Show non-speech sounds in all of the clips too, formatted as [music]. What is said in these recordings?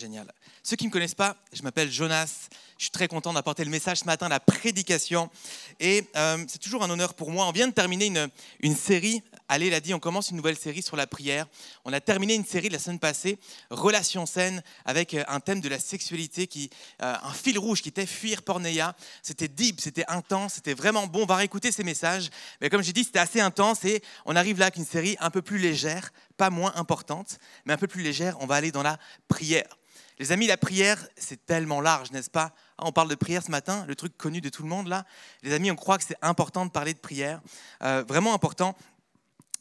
Génial. Ceux qui ne me connaissent pas, je m'appelle Jonas. Je suis très content d'apporter le message ce matin, la prédication. Et euh, c'est toujours un honneur pour moi. On vient de terminer une, série. Allez l'a dit, on commence une nouvelle série sur la prière. On a terminé une série la semaine passée, Relations saines, avec euh, un thème de la sexualité, qui, euh, un fil rouge qui était fuir pornéa. C'était deep, c'était intense, c'était vraiment bon. On va réécouter ces messages. Mais comme j'ai dit, c'était assez intense. Et on arrive là avec une série un peu plus légère, pas moins importante, mais un peu plus légère. On va aller dans la prière. Les amis, la prière, c'est tellement large, n'est-ce pas? Ah, On parle de prière ce matin, le truc connu de tout le monde là. Les amis, on croit que c'est important de parler de prière, euh, vraiment important.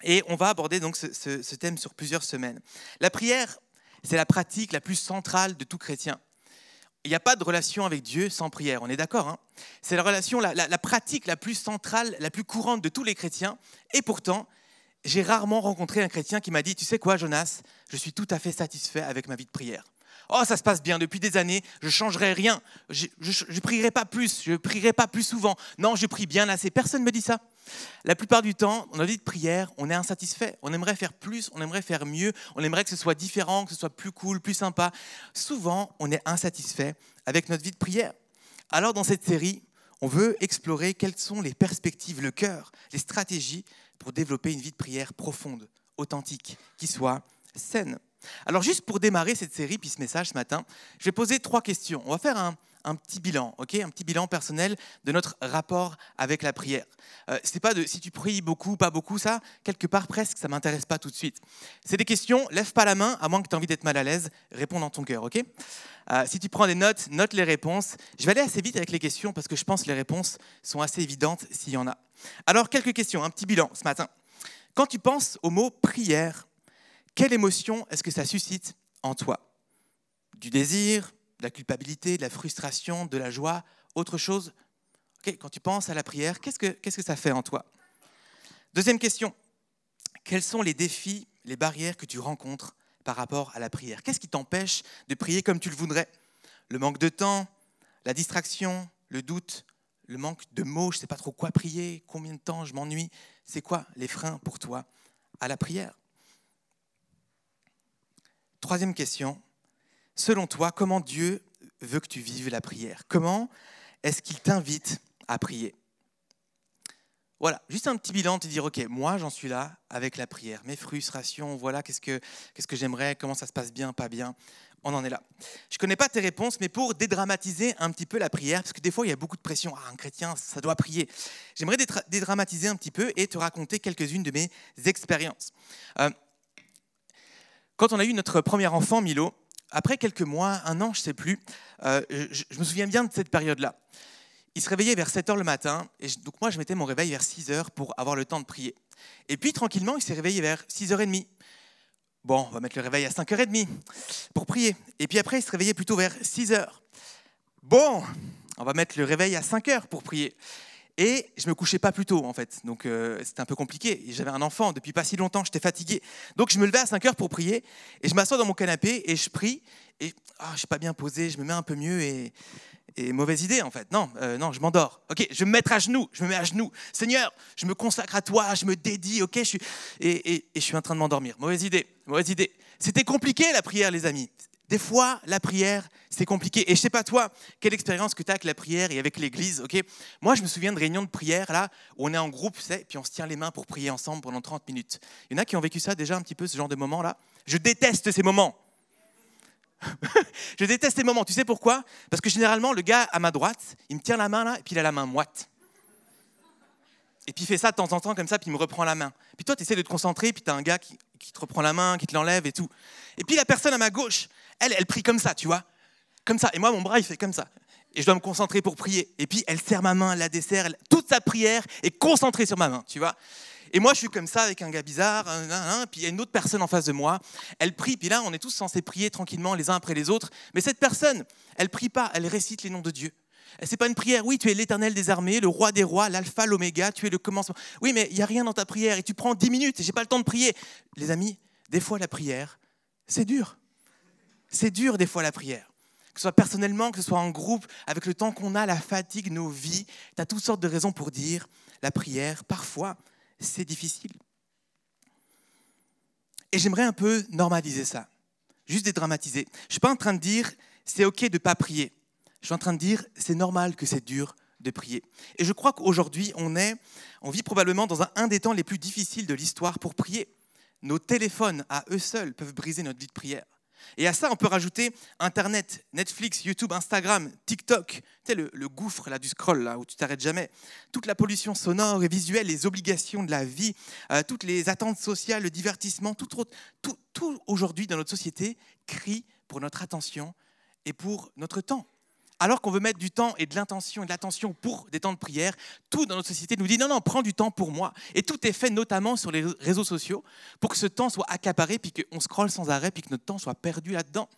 Et on va aborder donc ce, thème sur plusieurs semaines. La prière, c'est la pratique la plus centrale de tout chrétien. Il n'y a pas de relation avec Dieu sans prière, on est d'accord hein? C'est la relation, la, la, la pratique la plus centrale, la plus courante de tous les chrétiens. Et pourtant, j'ai rarement rencontré un chrétien qui m'a dit, tu sais quoi Jonas, je suis tout à fait satisfait avec ma vie de prière. Oh, ça se passe bien depuis des années, je changerai rien, je ne prierai pas plus, je ne prierai pas plus souvent. Non, je prie bien assez. Personne ne me dit ça. La plupart du temps, dans notre vie de prière, on est insatisfait. On aimerait faire plus, on aimerait faire mieux, on aimerait que ce soit différent, que ce soit plus cool, plus sympa. Souvent, on est insatisfait avec notre vie de prière. Alors, dans cette série, on veut explorer quelles sont les perspectives, le cœur, les stratégies pour développer une vie de prière profonde, authentique, qui soit saine. Alors juste pour démarrer cette série, puis ce message ce matin, je vais poser trois questions. On va faire un, petit bilan, un petit bilan personnel de notre rapport avec la prière. Euh, c'est pas de si tu pries beaucoup, pas beaucoup, ça quelque part presque, ça m'intéresse pas tout de suite. C'est des questions. Lève pas la main, à moins que tu aies envie d'être mal à l'aise. Réponds dans ton cœur, euh, Si tu prends des notes, note les réponses. Je vais aller assez vite avec les questions parce que je pense que les réponses sont assez évidentes s'il y en a. Alors quelques questions, un petit bilan ce matin. Quand tu penses au mot prière, quelle émotion est-ce que ça suscite en toi? Du désir, de la culpabilité, de la frustration, de la joie, autre chose? Quand tu penses à la prière, qu'est-ce que, ça fait en toi? Deuxième question, quels sont les défis, les barrières que tu rencontres par rapport à la prière? Qu'est-ce qui t'empêche de prier comme tu le voudrais? Le manque de temps, la distraction, le doute, le manque de mots, je ne sais pas trop quoi prier, combien de temps je m'ennuie. C'est quoi les freins pour toi à la prière? Troisième question, selon toi, comment Dieu veut que tu vives la prière? Comment est-ce qu'il t'invite à prier? Voilà, juste un petit bilan, te dire, ok, moi j'en suis là avec la prière, mes frustrations, voilà, qu'est-ce que, qu'est-ce que j'aimerais, comment ça se passe bien, pas bien, on en est là. Je ne connais pas tes réponses, mais pour dédramatiser un petit peu la prière, parce que des fois il y a beaucoup de pression, ah, un chrétien, ça doit prier, j'aimerais dédramatiser un petit peu et te raconter quelques-unes de mes expériences. Euh, quand on a eu notre premier enfant, Milo, après quelques mois, un an, je ne sais plus, euh, je, me souviens bien de cette période-là. Il se réveillait vers 7 heures le matin, et donc moi je mettais mon réveil vers 6 heures pour avoir le temps de prier. Et puis tranquillement, il s'est réveillé vers 6h30. Bon, on va mettre le réveil à 5h30 pour prier. Et puis après, il se réveillait plutôt vers 6 heures. Bon, on va mettre le réveil à 5 heures pour prier. Et je me couchais pas plus tôt, en fait. Donc, euh, c'était un peu compliqué. J'avais un enfant depuis pas si longtemps, j'étais fatigué. Donc, je me levais à 5 heures pour prier. Et je m'assois dans mon canapé et je prie. Et oh, je suis pas bien posé, je me mets un peu mieux. Et, et mauvaise idée, en fait. Non, euh, non, je m'endors. Ok, je vais me mettre à genoux. Je me mets à genoux. Seigneur, je me consacre à toi, je me dédie. Ok. Et, et, et je suis en train de m'endormir. Mauvaise idée, mauvaise idée. C'était compliqué, la prière, les amis. Des fois, la prière, c'est compliqué. Et je sais pas toi, quelle expérience que tu as avec la prière et avec l'église, ok? Moi, je me souviens de réunions de prière, là, où on est en groupe, c'est, puis on se tient les mains pour prier ensemble pendant 30 minutes. Il y en a qui ont vécu ça déjà un petit peu, ce genre de moment-là. Je déteste ces moments. [laughs] je déteste ces moments. Tu sais pourquoi? Parce que généralement, le gars à ma droite, il me tient la main là, et puis il a la main moite. Et puis il fait ça de temps en temps comme ça, puis il me reprend la main. Puis toi, tu essaies de te concentrer, puis tu as un gars qui, qui, te reprend la main, qui te l'enlève et tout. Et puis la personne à ma gauche, elle, elle prie comme ça, tu vois. Comme ça. Et moi, mon bras, il fait comme ça. Et je dois me concentrer pour prier. Et puis elle serre ma main, la dessert, toute sa prière est concentrée sur ma main, tu vois. Et moi, je suis comme ça avec un gars bizarre, puis il y a une autre personne en face de moi. Elle prie, puis là, on est tous censés prier tranquillement les uns après les autres. Mais cette personne, elle prie pas, elle récite les noms de Dieu. C'est pas une prière. Oui, tu es l'éternel des armées, le roi des rois, l'alpha, l'oméga, tu es le commencement. Oui, mais il n'y a rien dans ta prière et tu prends 10 minutes et j'ai pas le temps de prier. Les amis, des fois la prière, c'est dur. C'est dur des fois la prière. Que ce soit personnellement, que ce soit en groupe, avec le temps qu'on a, la fatigue, nos vies, tu as toutes sortes de raisons pour dire la prière, parfois, c'est difficile. Et j'aimerais un peu normaliser ça, juste dédramatiser. Je ne suis pas en train de dire c'est OK de ne pas prier. Je suis en train de dire c'est normal que c'est dur de prier. Et je crois qu'aujourd'hui, on, est, on vit probablement dans un, un des temps les plus difficiles de l'histoire pour prier. Nos téléphones, à eux seuls, peuvent briser notre vie de prière. Et à ça, on peut rajouter Internet, Netflix, YouTube, Instagram, TikTok, tu le, gouffre du scroll, là, où tu t'arrêtes jamais. Toute la pollution sonore et visuelle, les obligations de la vie, euh, toutes les attentes sociales, le divertissement, tout, tout, tout aujourd'hui dans notre société crie pour notre attention et pour notre temps alors qu'on veut mettre du temps et de l'intention et de l'attention pour des temps de prière, tout dans notre société nous dit non, non, prends du temps pour moi. Et tout est fait notamment sur les réseaux sociaux pour que ce temps soit accaparé, puis qu'on scrolle sans arrêt, puis que notre temps soit perdu là-dedans.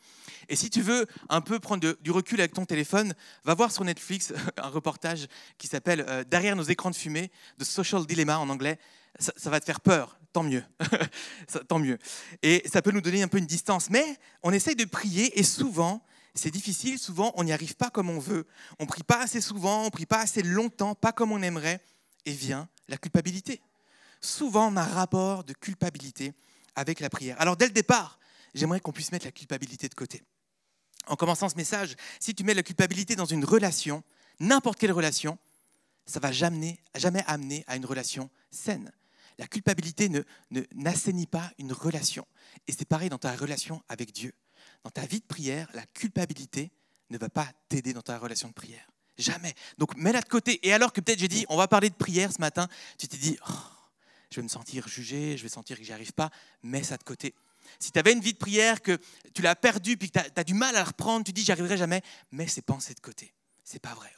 Et si tu veux un peu prendre du recul avec ton téléphone, va voir sur Netflix [laughs] un reportage qui s'appelle euh, Derrière nos écrans de fumée, de Social Dilemma en anglais. Ça, va te faire peur, tant mieux. [laughs] tant mieux. Et ça peut nous donner un peu une distance. Mais on essaye de prier et souvent, c'est difficile, souvent on n'y arrive pas comme on veut, on prie pas assez souvent, on prie pas assez longtemps, pas comme on aimerait, et vient la culpabilité. Souvent on a un rapport de culpabilité avec la prière. Alors dès le départ, j'aimerais qu'on puisse mettre la culpabilité de côté. En commençant ce message, si tu mets la culpabilité dans une relation, n'importe quelle relation, ça va jamais, jamais amener à une relation saine. La culpabilité ne n'assainit pas une relation. Et c'est pareil dans ta relation avec Dieu dans ta vie de prière, la culpabilité ne va pas t'aider dans ta relation de prière. Jamais. Donc mets-la de côté. Et alors que peut-être j'ai dit, on va parler de prière ce matin, tu t'es dit, oh, je vais me sentir jugé, je vais sentir que j'y arrive pas, mets ça de côté. Si tu avais une vie de prière, que tu l'as perdue, puis que tu as, du mal à la reprendre, tu dis, j'y arriverai jamais, mets ces pensées de côté. C'est pas vrai,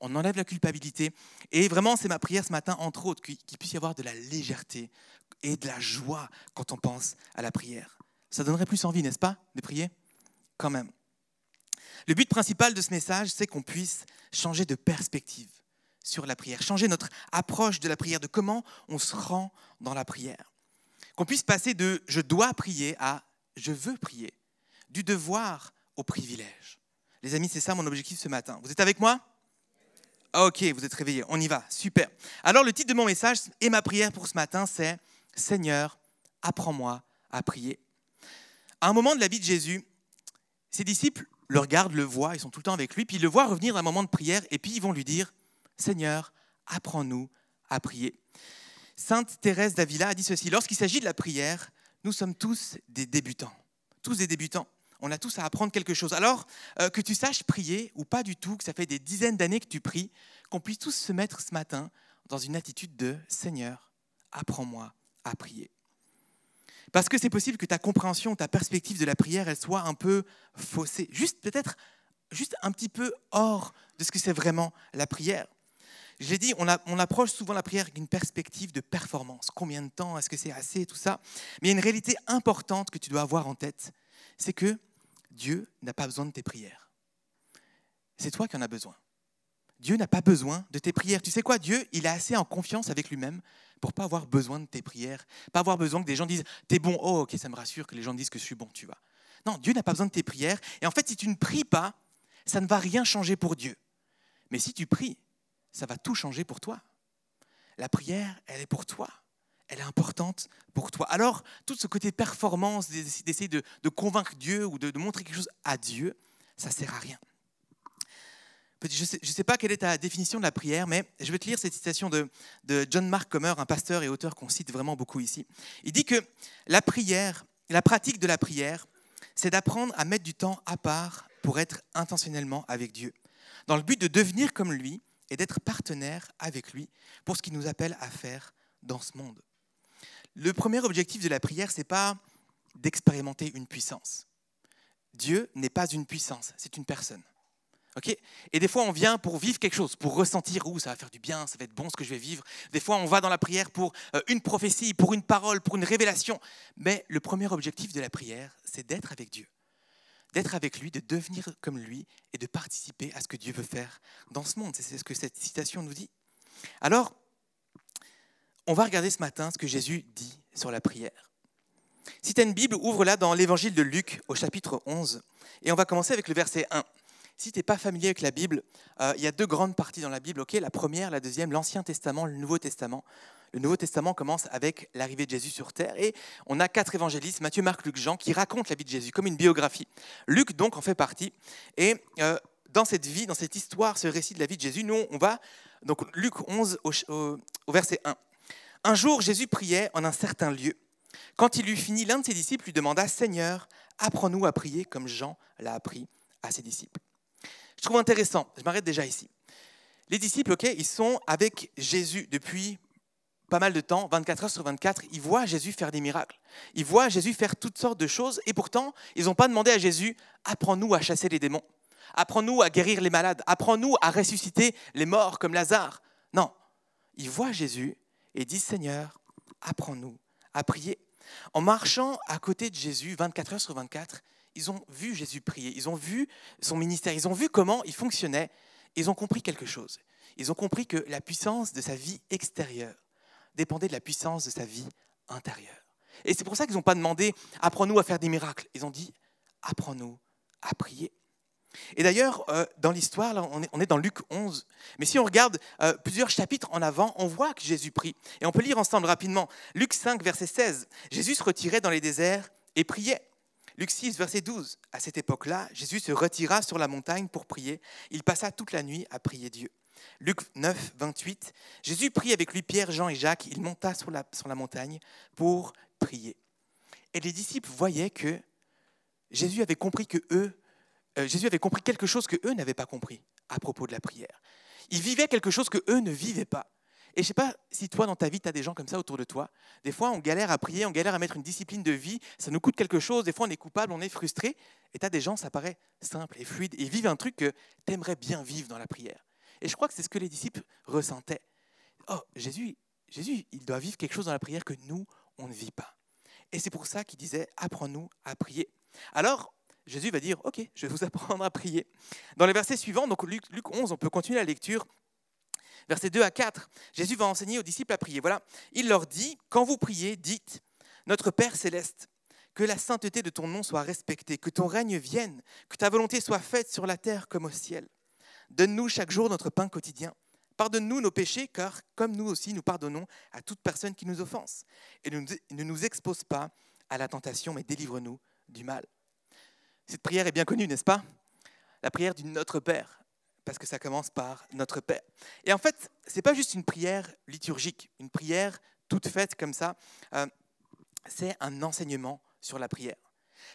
On enlève la culpabilité. Et vraiment, c'est ma prière ce matin, entre autres, qu'il puisse y avoir de la légèreté et de la joie quand on pense à la prière. Ça donnerait plus envie, n'est-ce pas, de prier? Quand même. Le but principal de ce message, c'est qu'on puisse changer de perspective sur la prière, changer notre approche de la prière, de comment on se rend dans la prière. Qu'on puisse passer de je dois prier à je veux prier, du devoir au privilège. Les amis, c'est ça mon objectif ce matin. Vous êtes avec moi? Ok, vous êtes réveillés, on y va, super. Alors le titre de mon message et ma prière pour ce matin, c'est Seigneur, apprends-moi à prier. À un moment de la vie de Jésus, ses disciples le regardent, le voient, ils sont tout le temps avec lui, puis ils le voient revenir d'un moment de prière, et puis ils vont lui dire, Seigneur, apprends-nous à prier. Sainte Thérèse d'Avila a dit ceci, lorsqu'il s'agit de la prière, nous sommes tous des débutants, tous des débutants. On a tous à apprendre quelque chose. Alors, euh, que tu saches prier ou pas du tout, que ça fait des dizaines d'années que tu pries, qu'on puisse tous se mettre ce matin dans une attitude de Seigneur, apprends-moi à prier. Parce que c'est possible que ta compréhension, ta perspective de la prière, elle soit un peu faussée. Juste peut-être, juste un petit peu hors de ce que c'est vraiment la prière. Je l'ai dit, on, approche souvent la prière avec une perspective de performance. Combien de temps Est-ce que c'est assez Tout ça. Mais il y a une réalité importante que tu dois avoir en tête. C'est que Dieu n'a pas besoin de tes prières. C'est toi qui en as besoin. Dieu n'a pas besoin de tes prières. Tu sais quoi Dieu, il est assez en confiance avec lui-même pour pas avoir besoin de tes prières, pas avoir besoin que des gens disent t'es bon, oh ok, ça me rassure que les gens disent que je suis bon, tu vois. Non, Dieu n'a pas besoin de tes prières. Et en fait, si tu ne pries pas, ça ne va rien changer pour Dieu. Mais si tu pries, ça va tout changer pour toi. La prière, elle est pour toi. Elle est importante pour toi. Alors, tout ce côté performance, d'essayer de, convaincre Dieu ou de, montrer quelque chose à Dieu, ça sert à rien. Je ne sais, pas quelle est ta définition de la prière, mais je vais te lire cette citation de, John Mark Comer, un pasteur et auteur qu'on cite vraiment beaucoup ici. Il dit que la prière, la pratique de la prière, c'est d'apprendre à mettre du temps à part pour être intentionnellement avec Dieu, dans le but de devenir comme lui et d'être partenaire avec lui pour ce qu'il nous appelle à faire dans ce monde. Le premier objectif de la prière, c'est pas d'expérimenter une puissance. Dieu n'est pas une puissance, c'est une personne. Et des fois, on vient pour vivre quelque chose, pour ressentir, où ça va faire du bien, ça va être bon ce que je vais vivre. Des fois, on va dans la prière pour euh, une prophétie, pour une parole, pour une révélation. Mais le premier objectif de la prière, c'est d'être avec Dieu. D'être avec lui, de devenir comme lui et de participer à ce que Dieu veut faire dans ce monde. C'est ce que cette citation nous dit. Alors, on va regarder ce matin ce que Jésus dit sur la prière. Si tu as une Bible, ouvre-la dans l'évangile de Luc au chapitre 11. Et on va commencer avec le verset 1. Si tu n'es pas familier avec la Bible, euh, il y a deux grandes parties dans la Bible. la première, la deuxième, l'Ancien Testament, le Nouveau Testament. Le Nouveau Testament commence avec l'arrivée de Jésus sur terre et on a quatre évangélistes, Matthieu, Marc, Luc, Jean, qui racontent la vie de Jésus comme une biographie. Luc donc en fait partie. Et euh, dans cette vie, dans cette histoire, ce récit de la vie de Jésus, nous on va donc Luc 11 au, au verset 1. Un jour, Jésus priait en un certain lieu. Quand il eut fini, l'un de ses disciples lui demanda Seigneur, apprends-nous à prier comme Jean l'a appris à ses disciples. Je trouve intéressant, je m'arrête déjà ici. Les disciples, ok, ils sont avec Jésus depuis pas mal de temps, 24 heures sur 24, ils voient Jésus faire des miracles. Ils voient Jésus faire toutes sortes de choses et pourtant, ils n'ont pas demandé à Jésus, apprends-nous à chasser les démons, apprends-nous à guérir les malades, apprends-nous à ressusciter les morts comme Lazare. Non, ils voient Jésus et disent, Seigneur, apprends-nous à prier. En marchant à côté de Jésus 24 heures sur 24, ils ont vu Jésus prier, ils ont vu son ministère, ils ont vu comment il fonctionnait, ils ont compris quelque chose. Ils ont compris que la puissance de sa vie extérieure dépendait de la puissance de sa vie intérieure. Et c'est pour ça qu'ils n'ont pas demandé apprends-nous à faire des miracles. Ils ont dit apprends-nous à prier. Et d'ailleurs, euh, dans l'histoire, on est, dans Luc 11. Mais si on regarde euh, plusieurs chapitres en avant, on voit que Jésus prie. Et on peut lire ensemble rapidement. Luc 5, verset 16. Jésus se retirait dans les déserts et priait. Luc 6, verset 12. À cette époque-là, Jésus se retira sur la montagne pour prier. Il passa toute la nuit à prier Dieu. Luc 9, 28. Jésus prit avec lui Pierre, Jean et Jacques. Il monta sur la, montagne pour prier. Et les disciples voyaient que Jésus avait compris euh, Jésus avait compris quelque chose que eux n'avaient pas compris à propos de la prière. Ils vivaient quelque chose que eux ne vivaient pas. Et je ne sais pas si toi, dans ta vie, tu as des gens comme ça autour de toi. Des fois, on galère à prier, on galère à mettre une discipline de vie, ça nous coûte quelque chose. Des fois, on est coupable, on est frustré. Et tu as des gens, ça paraît simple et fluide, et vivent un truc que tu aimerais bien vivre dans la prière. Et je crois que c'est ce que les disciples ressentaient. Oh, Jésus, Jésus, il doit vivre quelque chose dans la prière que nous, on ne vit pas. Et c'est pour ça qu'il disait, apprends-nous à prier. Alors, Jésus va dire, OK, je vais vous [laughs] apprendre à prier. Dans les versets suivants, donc Luc, Luc 11, on peut continuer la lecture versets 2 à 4, Jésus va enseigner aux disciples à prier. Voilà, il leur dit, quand vous priez, dites, Notre Père céleste, que la sainteté de ton nom soit respectée, que ton règne vienne, que ta volonté soit faite sur la terre comme au ciel. Donne-nous chaque jour notre pain quotidien. Pardonne-nous nos péchés, car comme nous aussi nous pardonnons à toute personne qui nous offense. Et ne nous expose pas à la tentation, mais délivre-nous du mal. Cette prière est bien connue, n'est-ce pas? La prière du Notre Père parce que ça commence par notre Père. Et en fait, ce pas juste une prière liturgique, une prière toute faite comme ça, euh, c'est un enseignement sur la prière.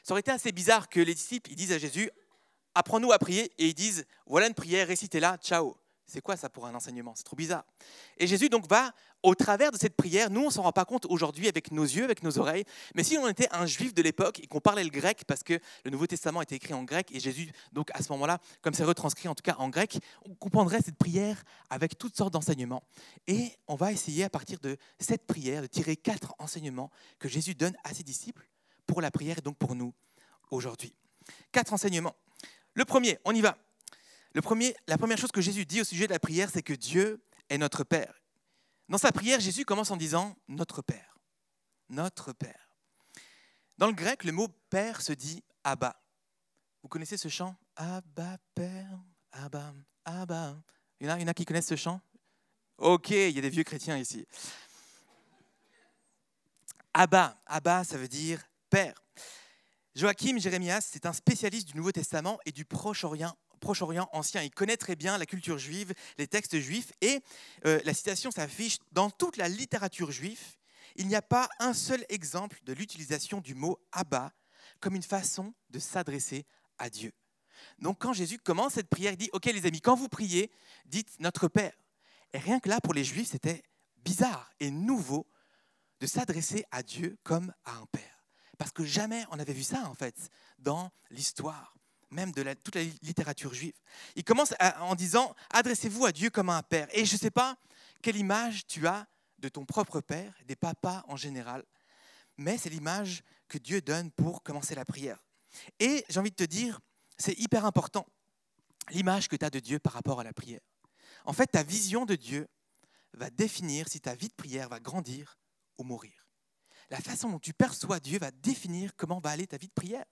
Ça aurait été assez bizarre que les disciples disent à Jésus, apprends-nous à prier, et ils disent, voilà une prière, récitez-la, ciao. C'est quoi ça pour un enseignement? C'est trop bizarre. Et Jésus donc va, au travers de cette prière, nous on s'en rend pas compte aujourd'hui avec nos yeux, avec nos oreilles, mais si on était un juif de l'époque et qu'on parlait le grec, parce que le Nouveau Testament était écrit en grec, et Jésus, donc à ce moment-là, comme c'est retranscrit en tout cas en grec, on comprendrait cette prière avec toutes sortes d'enseignements. Et on va essayer à partir de cette prière de tirer quatre enseignements que Jésus donne à ses disciples pour la prière et donc pour nous aujourd'hui. Quatre enseignements. Le premier, on y va la première chose que Jésus dit au sujet de la prière, c'est que Dieu est notre Père. Dans sa prière, Jésus commence en disant Notre Père. Notre Père. Dans le grec, le mot Père se dit Abba. Vous connaissez ce chant Abba, Père, Abba, Abba. Y en a, y en a qui connaissent ce chant? Ok, il y a des vieux chrétiens ici. Abba, Abba, ça veut dire Père. Joachim Jérémias, c'est un spécialiste du Nouveau Testament et du Proche-Orient Proche-Orient ancien. Il connaît très bien la culture juive, les textes juifs, et euh, la citation s'affiche dans toute la littérature juive. Il n'y a pas un seul exemple de l'utilisation du mot Abba comme une façon de s'adresser à Dieu. Donc quand Jésus commence cette prière, il dit, OK les amis, quand vous priez, dites notre Père. Et rien que là, pour les Juifs, c'était bizarre et nouveau de s'adresser à Dieu comme à un Père. Parce que jamais on n'avait vu ça, en fait, dans l'histoire même de toute la littérature juive. Il commence en disant Adressez-vous à Dieu comme à un père. Et je ne sais pas quelle image tu as de ton propre père, des papas en général, mais c'est l'image que Dieu donne pour commencer la prière. Et j'ai envie de te dire, c'est hyper important, l'image que tu as de Dieu par rapport à la prière. En fait, ta vision de Dieu va définir si ta vie de prière va grandir ou mourir. La façon dont tu perçois Dieu va définir comment va aller ta vie de prière.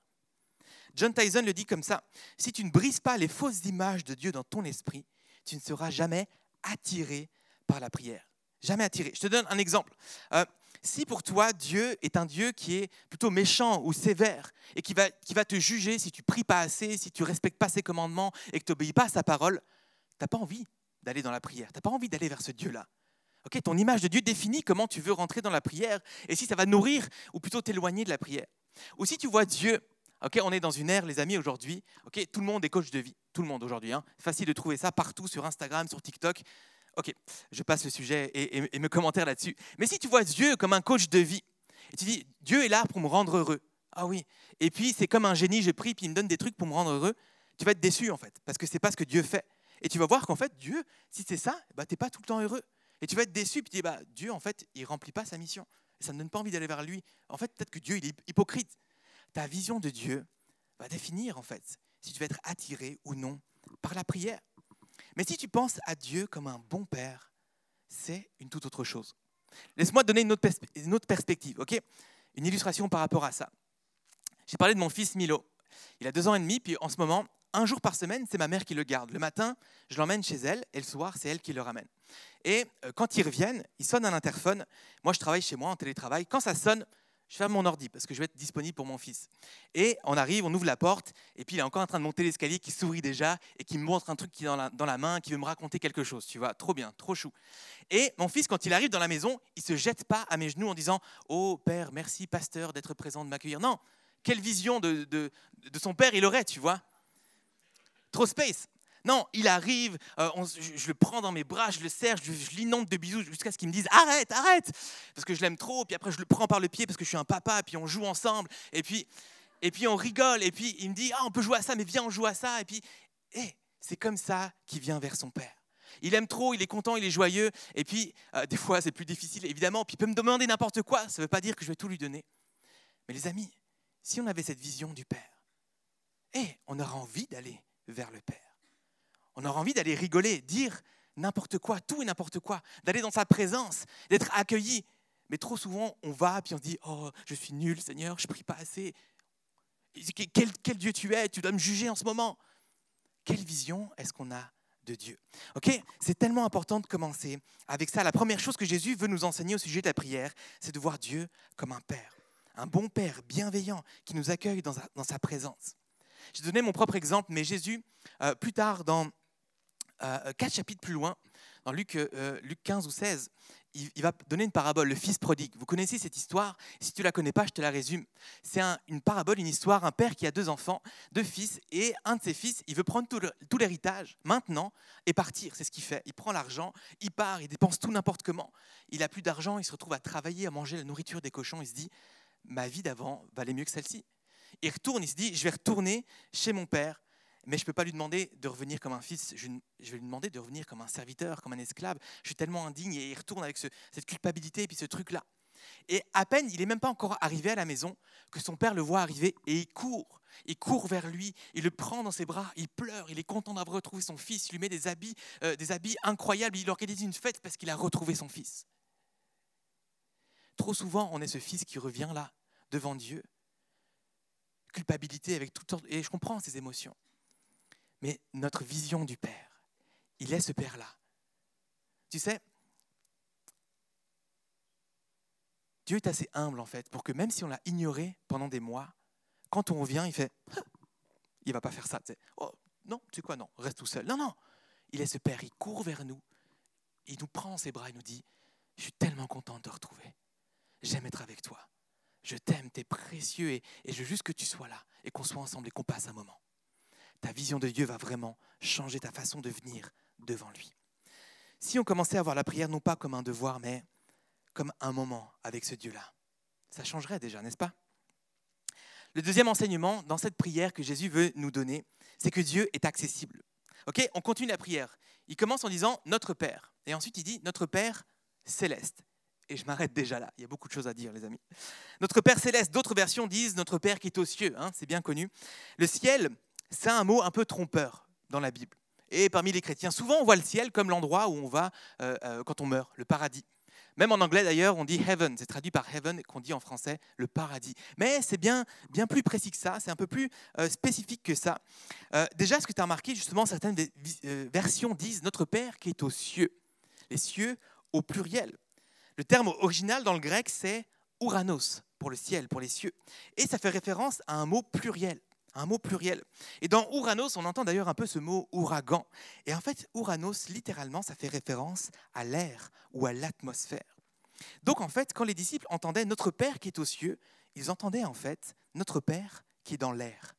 John Tyson le dit comme ça, si tu ne brises pas les fausses images de Dieu dans ton esprit, tu ne seras jamais attiré par la prière. Jamais attiré. Je te donne un exemple. Euh, si pour toi Dieu est un Dieu qui est plutôt méchant ou sévère et qui va, qui va te juger si tu pries pas assez, si tu respectes pas ses commandements et que tu n'obéis pas à sa parole, tu n'as pas envie d'aller dans la prière. Tu n'as pas envie d'aller vers ce Dieu-là. Ok, ton image de Dieu définit comment tu veux rentrer dans la prière et si ça va nourrir ou plutôt t'éloigner de la prière. Ou si tu vois Dieu, ok, on est dans une ère, les amis, aujourd'hui, ok, tout le monde est coach de vie, tout le monde aujourd'hui. Hein. Facile de trouver ça partout sur Instagram, sur TikTok. Ok, je passe le sujet et, mes commentaires là-dessus. Mais si tu vois Dieu comme un coach de vie, et tu dis, Dieu est là pour me rendre heureux. Ah oui. Et puis c'est comme un génie, je prie, puis il me donne des trucs pour me rendre heureux. Tu vas être déçu en fait, parce que c'est pas ce que Dieu fait. Et tu vas voir qu'en fait, Dieu, si c'est ça, bah, tu n'es pas tout le temps heureux. Et tu vas être déçu, puis tu dis, bah, Dieu, en fait, il remplit pas sa mission. Et ça ne donne pas envie d'aller vers lui. En fait, peut-être que Dieu, il est hypocrite. Ta vision de Dieu va définir, en fait, si tu vas être attiré ou non par la prière. Mais si tu penses à Dieu comme un bon père, c'est une toute autre chose. Laisse-moi donner une autre, perspective, Une illustration par rapport à ça. J'ai parlé de mon fils Milo. Il a deux ans et demi, puis en ce moment, un jour par semaine, c'est ma mère qui le garde. Le matin, je l'emmène chez elle et le soir, c'est elle qui le ramène. Et euh, quand ils reviennent, ils sonnent à l'interphone. Moi, je travaille chez moi en télétravail. Quand ça sonne, je ferme mon ordi parce que je vais être disponible pour mon fils. Et on arrive, on ouvre la porte, et puis il est encore en train de monter l'escalier, qui sourit déjà, et qui me montre un truc qui est dans la, dans la main, qui veut me raconter quelque chose, tu vois, trop bien, trop chou. Et mon fils, quand il arrive dans la maison, il se jette pas à mes genoux en disant « Oh Père, merci pasteur d'être présent, de m'accueillir ». Non, quelle vision de, de, de son père il aurait, tu vois Trop space. Non, il arrive, euh, je, le prends dans mes bras, je le serre, je, l'inonde de bisous jusqu'à ce qu'il me dise arrête, arrête, parce que je l'aime trop. Puis après, je le prends par le pied parce que je suis un papa, puis on joue ensemble, et puis, on rigole, et puis il me dit ah, on peut jouer à ça, mais viens, on joue à ça. Et puis, eh, c'est comme ça qu'il vient vers son père. Il aime trop, il est content, il est joyeux, et puis euh, des fois c'est plus difficile évidemment, puis il peut me demander n'importe quoi, ça ne veut pas dire que je vais tout lui donner. Mais les amis, si on avait cette vision du Père, eh, on aura envie d'aller vers le Père. On aura envie d'aller rigoler, dire n'importe quoi, tout et n'importe quoi, d'aller dans sa présence, d'être accueilli. Mais trop souvent, on va, puis on se dit Oh, je suis nul, Seigneur, je prie pas assez. Quel, quel, Dieu tu es? Tu dois me juger en ce moment. Quelle vision est-ce qu'on a de Dieu? Ok C'est tellement important de commencer avec ça. La première chose que Jésus veut nous enseigner au sujet de la prière, c'est de voir Dieu comme un Père. Un bon Père bienveillant qui nous accueille dans sa, dans sa présence. J'ai donné mon propre exemple, mais Jésus, euh, plus tard, dans euh, quatre chapitres plus loin, dans Luc, euh, Luc 15 ou 16, il, va donner une parabole, le fils prodigue. Vous connaissez cette histoire? Si tu la connais pas, je te la résume. C'est une parabole, une histoire, un père qui a deux enfants, deux fils, et un de ses fils, il veut prendre tout l'héritage maintenant et partir. C'est ce qu'il fait. Il prend l'argent, il part, il dépense tout n'importe comment. Il a plus d'argent, il se retrouve à travailler, à manger la nourriture des cochons. Il se dit, ma vie d'avant valait mieux que celle-ci. Il retourne, il se dit, je vais retourner chez mon père, mais je ne peux pas lui demander de revenir comme un fils, je, vais lui demander de revenir comme un serviteur, comme un esclave. Je suis tellement indigne et il retourne avec cette culpabilité et puis ce truc-là. Et à peine, il n'est même pas encore arrivé à la maison que son père le voit arriver et il court. Il court vers lui, il le prend dans ses bras, il pleure, il est content d'avoir retrouvé son fils, il lui met des habits, euh, des habits incroyables, il organise une fête parce qu'il a retrouvé son fils. Trop souvent, on est ce fils qui revient là, devant Dieu, culpabilité avec toutes sortes, et je comprends ces émotions. Mais notre vision du Père, il est ce Père-là. Tu sais, Dieu est assez humble en fait pour que même si on l'a ignoré pendant des mois, quand on revient, il fait ah, il va pas faire ça. Oh, non, tu sais quoi, non, reste tout seul. Non, non, il est ce Père, il court vers nous, il nous prend en ses bras, il nous dit Je suis tellement content de te retrouver. J'aime être avec toi. Je t'aime, tu es précieux et, et je veux juste que tu sois là et qu'on soit ensemble et qu'on passe un moment. Ta vision de Dieu va vraiment changer ta façon de venir devant lui. Si on commençait à voir la prière non pas comme un devoir, mais comme un moment avec ce Dieu-là, ça changerait déjà, n'est-ce pas? Le deuxième enseignement dans cette prière que Jésus veut nous donner, c'est que Dieu est accessible. Ok, on continue la prière. Il commence en disant Notre Père. Et ensuite, il dit Notre Père céleste. Et je m'arrête déjà là. Il y a beaucoup de choses à dire, les amis. Notre Père céleste, d'autres versions disent Notre Père qui est aux cieux. Hein, c'est bien connu. Le ciel, c'est un mot un peu trompeur dans la Bible. Et parmi les chrétiens, souvent on voit le ciel comme l'endroit où on va euh, euh, quand on meurt, le paradis. Même en anglais d'ailleurs, on dit heaven, c'est traduit par heaven, qu'on dit en français le paradis. Mais c'est bien, bien plus précis que ça, c'est un peu plus euh, spécifique que ça. déjà, ce que tu as remarqué, justement, certaines versions disent Notre Père qui est aux cieux. Les cieux au pluriel. Le terme original dans le grec, c'est ouranos, pour le ciel, pour les cieux. Et ça fait référence à un mot pluriel. Un mot pluriel. Et dans Ouranos, on entend d'ailleurs un peu ce mot ouragan. Et en fait, Ouranos, littéralement, ça fait référence à l'air ou à l'atmosphère. Donc en fait, quand les disciples entendaient notre Père qui est aux cieux, ils entendaient en fait notre Père qui est dans l'air,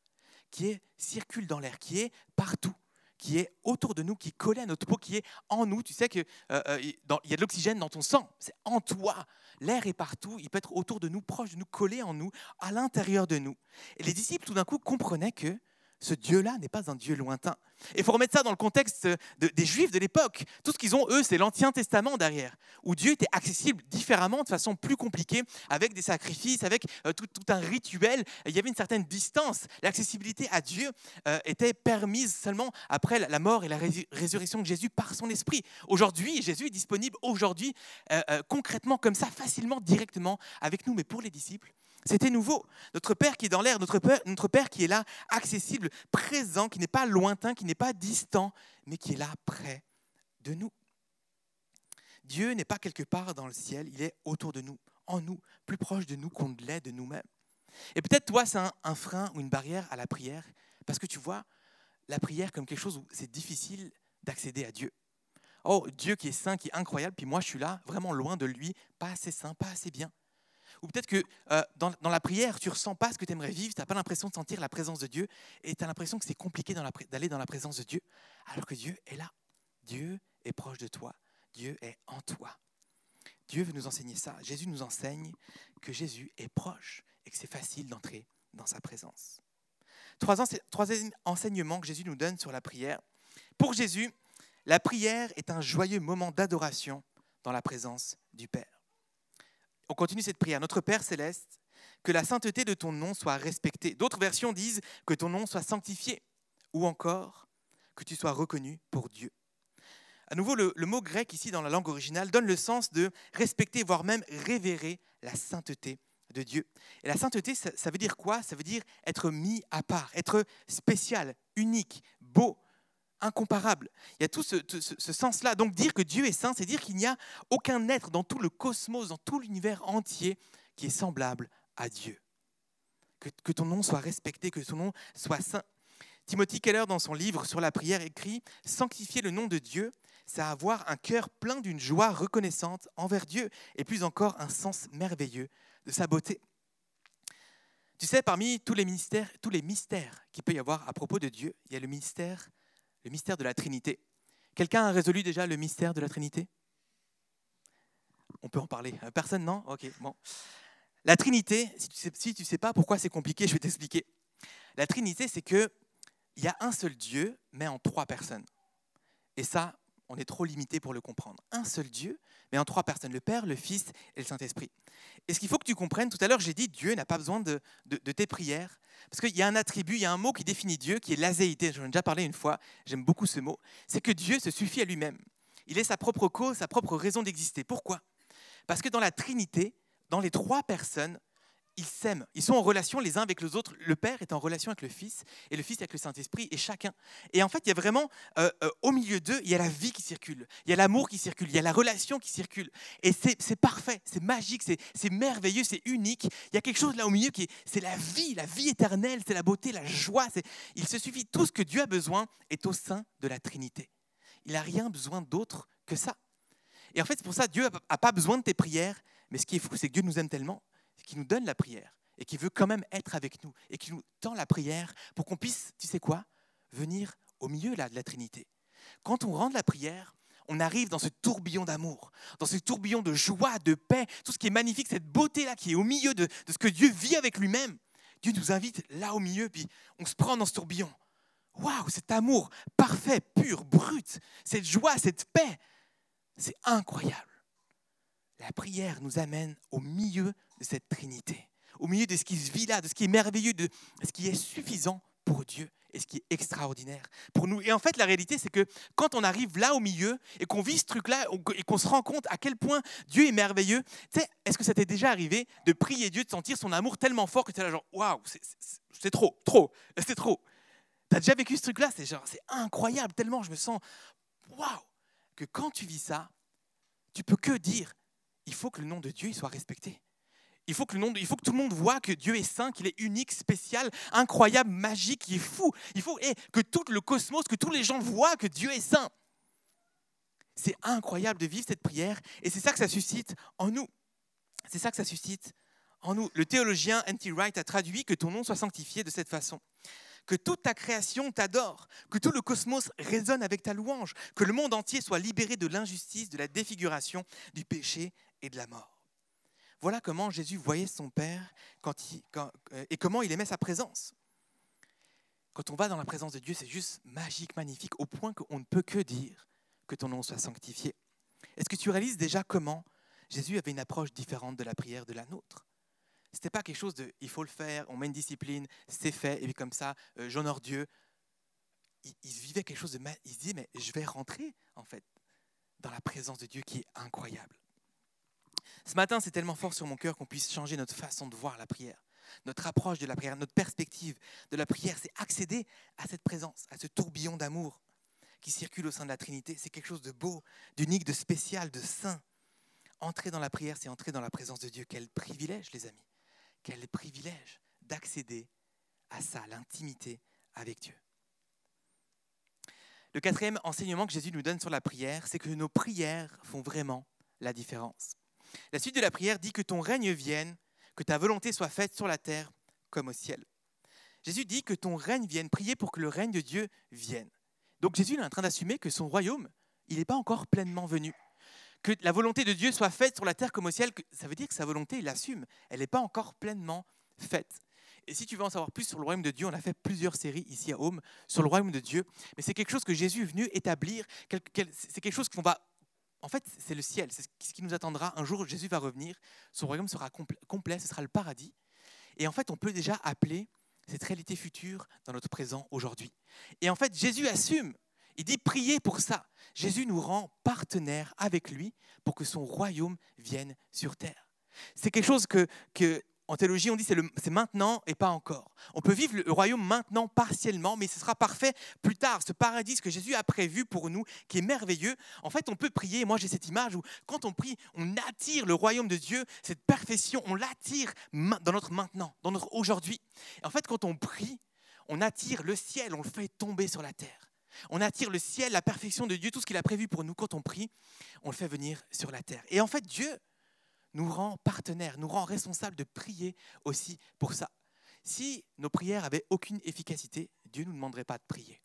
qui est, circule dans l'air, qui est partout qui est autour de nous, qui est collé à notre peau, qui est en nous. Tu sais qu'il euh, euh, y a de l'oxygène dans ton sang, c'est en toi. L'air est partout, il peut être autour de nous, proche de nous, collé en nous, à l'intérieur de nous. Et les disciples, tout d'un coup, comprenaient que ce Dieu-là n'est pas un Dieu lointain. Il faut remettre ça dans le contexte des Juifs de l'époque. Tout ce qu'ils ont, eux, c'est l'Ancien Testament derrière, où Dieu était accessible différemment, de façon plus compliquée, avec des sacrifices, avec euh, tout, un rituel. Il y avait une certaine distance. L'accessibilité à Dieu euh, était permise seulement après la mort et la résurrection de Jésus par son esprit. Aujourd'hui, Jésus est disponible aujourd'hui, euh, concrètement, comme ça, facilement, directement avec nous. Mais pour les disciples, c'était nouveau. Notre Père qui est dans l'air, notre père, qui est là, accessible, présent, qui n'est pas lointain, qui n'est pas distant, mais qui est là près de nous. Dieu n'est pas quelque part dans le ciel, il est autour de nous, en nous, plus proche de nous qu'on ne l'est de nous-mêmes. Et peut-être toi, c'est un, frein ou une barrière à la prière, parce que tu vois la prière comme quelque chose où c'est difficile d'accéder à Dieu. Oh, Dieu qui est saint, qui est incroyable, puis moi je suis là, vraiment loin de lui, pas assez saint, pas assez bien. Ou peut-être que euh, dans, la prière, tu ne ressens pas ce que tu aimerais vivre, tu n'as pas l'impression de sentir la présence de Dieu, et tu as l'impression que c'est compliqué d'aller dans la présence de Dieu, alors que Dieu est là. Dieu est proche de toi. Dieu est en toi. Dieu veut nous enseigner ça. Jésus nous enseigne que Jésus est proche et que c'est facile d'entrer dans sa présence. Troisième enseignement que Jésus nous donne sur la prière. Pour Jésus, la prière est un joyeux moment d'adoration dans la présence du Père. On continue cette prière. Notre Père céleste, que la sainteté de ton nom soit respectée. D'autres versions disent que ton nom soit sanctifié, ou encore que tu sois reconnu pour Dieu. À nouveau, le, mot grec ici dans la langue originale donne le sens de respecter, voire même révérer la sainteté de Dieu. Et la sainteté, ça veut dire quoi? Ça veut dire être mis à part, être spécial, unique, beau, incomparable. Il y a tout ce, sens-là. Donc dire que Dieu est saint, c'est dire qu'il n'y a aucun être dans tout le cosmos, dans tout l'univers entier qui est semblable à Dieu. Que, ton nom soit respecté, que ton nom soit saint. Timothy Keller, dans son livre sur la prière, écrit Sanctifier le nom de Dieu, c'est avoir un cœur plein d'une joie reconnaissante envers Dieu et plus encore un sens merveilleux de sa beauté. Tu sais, parmi tous les mystères, tous les mystères qu'il peut y avoir à propos de Dieu, il y a le mystère le mystère de la Trinité. Quelqu'un a résolu déjà le mystère de la Trinité? On peut en parler. Euh, personne, non? Ok, bon. La Trinité, si tu ne sais, pas pourquoi c'est compliqué, je vais t'expliquer. La Trinité, c'est que il y a un seul Dieu, mais en trois personnes. Et ça, on est trop limité pour le comprendre. Un seul Dieu, mais en trois personnes, le Père, le Fils et le Saint-Esprit. Et ce qu'il faut que tu comprennes, tout à l'heure j'ai dit, Dieu n'a pas besoin de, de tes prières, parce qu'il y a un attribut, il y a un mot qui définit Dieu, qui est l'azéité. J'en ai déjà parlé une fois, j'aime beaucoup ce mot. C'est que Dieu se suffit à lui-même. Il est sa propre cause, sa propre raison d'exister. Pourquoi? Parce que dans la Trinité, dans les trois personnes, ils s'aiment, ils sont en relation les uns avec les autres. Le Père est en relation avec le Fils et le Fils avec le Saint-Esprit et chacun. Et en fait, il y a vraiment euh, euh, au milieu d'eux, il y a la vie qui circule, il y a l'amour qui circule, il y a la relation qui circule. Et c'est parfait, c'est magique, c'est merveilleux, c'est unique. Il y a quelque chose là au milieu qui c'est la vie, la vie éternelle, c'est la beauté, la joie. Il se suffit, tout ce que Dieu a besoin est au sein de la Trinité. Il n'a rien besoin d'autre que ça. Et en fait, c'est pour ça Dieu n'a pas besoin de tes prières. Mais ce qui est fou, c'est que Dieu nous aime tellement qui nous donne la prière et qui veut quand même être avec nous et qui nous tend la prière pour qu'on puisse, tu sais quoi, venir au milieu de la Trinité. Quand on rend la prière, on arrive dans ce tourbillon d'amour, dans ce tourbillon de joie, de paix, tout ce qui est magnifique, cette beauté-là qui est au milieu de, de ce que Dieu vit avec lui-même. Dieu nous invite là au milieu, puis on se prend dans ce tourbillon. Waouh, cet amour parfait, pur, brut, cette joie, cette paix, c'est incroyable. La prière nous amène au milieu de cette Trinité, au milieu de ce qui se vit là, de ce qui est merveilleux, de ce qui est suffisant pour Dieu et ce qui est extraordinaire pour nous. Et en fait, la réalité, c'est que quand on arrive là au milieu et qu'on vit ce truc-là et qu'on se rend compte à quel point Dieu est merveilleux, tu sais, est-ce que ça t'est déjà arrivé de prier Dieu, de sentir son amour tellement fort que tu es là genre, waouh, c'est trop, trop, c'est trop. Tu as déjà vécu ce truc-là, c'est genre, c'est incroyable, tellement je me sens, waouh, que quand tu vis ça, tu peux que dire, il faut que le nom de Dieu soit respecté. Il faut, que tout le monde voit que Dieu est saint, qu'il est unique, spécial, incroyable, magique, il est fou. Il faut que tout le cosmos, que tous les gens voient que Dieu est saint. C'est incroyable de vivre cette prière et c'est ça que ça suscite en nous. C'est ça que ça suscite en nous. Le théologien N.T. Wright a traduit que ton nom soit sanctifié de cette façon. Que toute ta création t'adore, que tout le cosmos résonne avec ta louange, que le monde entier soit libéré de l'injustice, de la défiguration, du péché et de la mort. Voilà comment Jésus voyait son Père euh, et comment il aimait sa présence. Quand on va dans la présence de Dieu, c'est juste magique, magnifique, au point qu'on ne peut que dire que ton nom soit sanctifié. Est-ce que tu réalises déjà comment Jésus avait une approche différente de la prière de la nôtre? Ce n'était pas quelque chose de il faut le faire, on met une discipline, c'est fait, et puis comme ça, euh, j'honore Dieu. Il, vivait quelque chose de. Il se disait, mais je vais rentrer, en fait, dans la présence de Dieu qui est incroyable. Ce matin, c'est tellement fort sur mon cœur qu'on puisse changer notre façon de voir la prière, notre approche de la prière, notre perspective de la prière. C'est accéder à cette présence, à ce tourbillon d'amour qui circule au sein de la Trinité. C'est quelque chose de beau, d'unique, de spécial, de saint. Entrer dans la prière, c'est entrer dans la présence de Dieu. Quel privilège, les amis. Quel privilège d'accéder à ça, l'intimité avec Dieu. Le quatrième enseignement que Jésus nous donne sur la prière, c'est que nos prières font vraiment la différence. La suite de la prière dit que ton règne vienne, que ta volonté soit faite sur la terre comme au ciel. Jésus dit que ton règne vienne, prier pour que le règne de Dieu vienne. Donc Jésus est en train d'assumer que son royaume, il n'est pas encore pleinement venu. Que la volonté de Dieu soit faite sur la terre comme au ciel, ça veut dire que sa volonté, il l'assume. Elle n'est pas encore pleinement faite. Et si tu veux en savoir plus sur le royaume de Dieu, on a fait plusieurs séries ici à Home sur le royaume de Dieu. Mais c'est quelque chose que Jésus est venu établir. C'est quelque chose qu'on va en fait, c'est le ciel, c'est ce qui nous attendra. Un jour, Jésus va revenir, son royaume sera complet, ce sera le paradis. Et en fait, on peut déjà appeler cette réalité future dans notre présent aujourd'hui. Et en fait, Jésus assume, il dit priez pour ça. Jésus nous rend partenaires avec lui pour que son royaume vienne sur terre. C'est quelque chose que, que en théologie, on dit c'est, maintenant et pas encore. On peut vivre le royaume maintenant partiellement, mais ce sera parfait plus tard. Ce paradis que Jésus a prévu pour nous, qui est merveilleux. En fait, on peut prier. Moi, j'ai cette image où quand on prie, on attire le royaume de Dieu, cette perfection, on l'attire dans notre maintenant, dans notre aujourd'hui. En fait, quand on prie, on attire le ciel, on le fait tomber sur la terre. On attire le ciel, la perfection de Dieu, tout ce qu'il a prévu pour nous. Quand on prie, on le fait venir sur la terre. Et en fait, Dieu, nous rend partenaires, nous rend responsables de prier aussi pour ça. Si nos prières avaient aucune efficacité, Dieu ne nous demanderait pas de prier.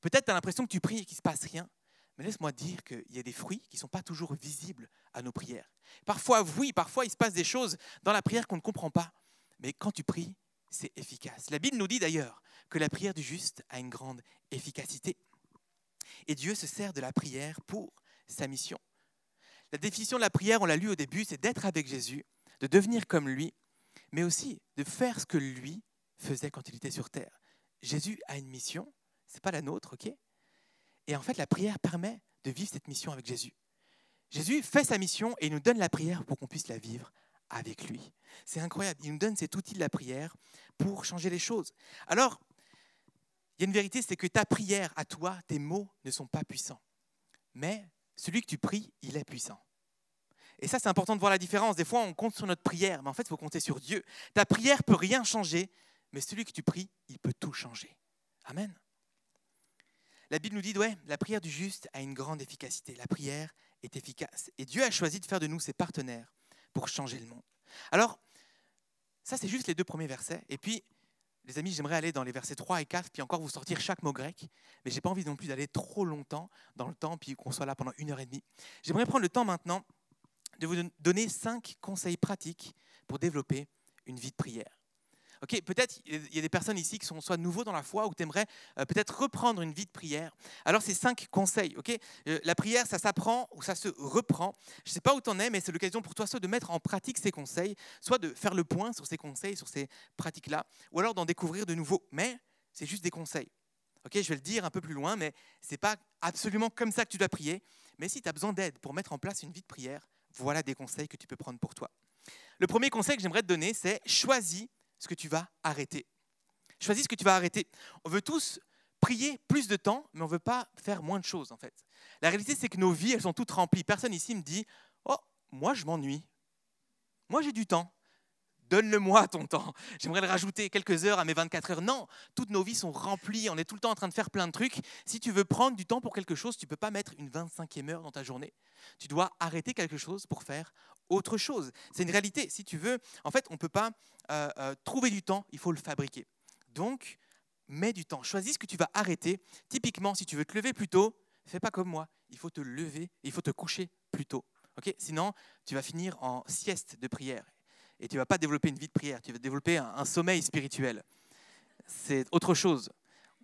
Peut-être tu as l'impression que tu pries et qu'il ne se passe rien, mais laisse-moi dire qu'il y a des fruits qui ne sont pas toujours visibles à nos prières. Parfois, oui, parfois il se passe des choses dans la prière qu'on ne comprend pas, mais quand tu pries, c'est efficace. La Bible nous dit d'ailleurs que la prière du juste a une grande efficacité. Et Dieu se sert de la prière pour sa mission. La définition de la prière, on l'a lu au début, c'est d'être avec Jésus, de devenir comme lui, mais aussi de faire ce que lui faisait quand il était sur terre. Jésus a une mission, c'est pas la nôtre, ok? Et en fait, la prière permet de vivre cette mission avec Jésus. Jésus fait sa mission et il nous donne la prière pour qu'on puisse la vivre avec lui. C'est incroyable. Il nous donne cet outil de la prière pour changer les choses. Alors, il y a une vérité, c'est que ta prière à toi, tes mots ne sont pas puissants. Mais celui que tu pries, il est puissant. Et ça, c'est important de voir la différence. Des fois, on compte sur notre prière, mais en fait, il faut compter sur Dieu. Ta prière peut rien changer, mais celui que tu pries, il peut tout changer. Amen. La Bible nous dit, ouais, la prière du juste a une grande efficacité. La prière est efficace. Et Dieu a choisi de faire de nous ses partenaires pour changer le monde. Alors, ça, c'est juste les deux premiers versets. Et puis, les amis, j'aimerais aller dans les versets 3 et 4, puis encore vous sortir chaque mot grec, mais je n'ai pas envie non plus d'aller trop longtemps dans le temps, puis qu'on soit là pendant une heure et demie. J'aimerais prendre le temps maintenant de vous donner cinq conseils pratiques pour développer une vie de prière. Ok, peut-être il y a des personnes ici qui sont soit nouveaux dans la foi ou tu aimerais euh, peut-être reprendre une vie de prière. Alors c'est cinq conseils. Ok, Euh, la prière, ça s'apprend ou ça se reprend. Je ne sais pas où tu en es, mais c'est l'occasion pour toi soit de mettre en pratique ces conseils, soit de faire le point sur ces conseils, sur ces pratiques-là, ou alors d'en découvrir de nouveaux. Mais c'est juste des conseils. Ok, je vais le dire un peu plus loin, mais c'est pas absolument comme ça que tu dois prier. Mais si tu as besoin d'aide pour mettre en place une vie de prière, voilà des conseils que tu peux prendre pour toi. Le premier conseil que j'aimerais te donner, c'est choisis ce que tu vas arrêter. Choisis ce que tu vas arrêter. On veut tous prier plus de temps, mais on ne veut pas faire moins de choses en fait. La réalité, c'est que nos vies, elles sont toutes remplies. Personne ici me dit, oh, moi je m'ennuie. Moi j'ai du temps. Donne-le-moi [laughs] ton temps. J'aimerais le rajouter quelques heures à mes 24 heures. Non, toutes nos vies sont remplies. On est tout le temps en train de faire plein de trucs. Si tu veux prendre du temps pour quelque chose, tu ne peux pas mettre une 25e heure dans ta journée. Tu dois arrêter quelque chose pour faire autre chose. C'est une réalité. Si tu veux, en fait, on ne peut pas euh, euh, trouver du temps, il faut le fabriquer. Donc, mets du temps. Choisis ce que tu vas arrêter. Typiquement, si tu veux te lever plus tôt, fais pas comme moi. Il faut te lever, il faut te coucher plus tôt. Ok? Sinon, tu vas finir en sieste de prière et tu vas pas développer une vie de prière, tu vas développer un, un sommeil spirituel. C'est autre chose.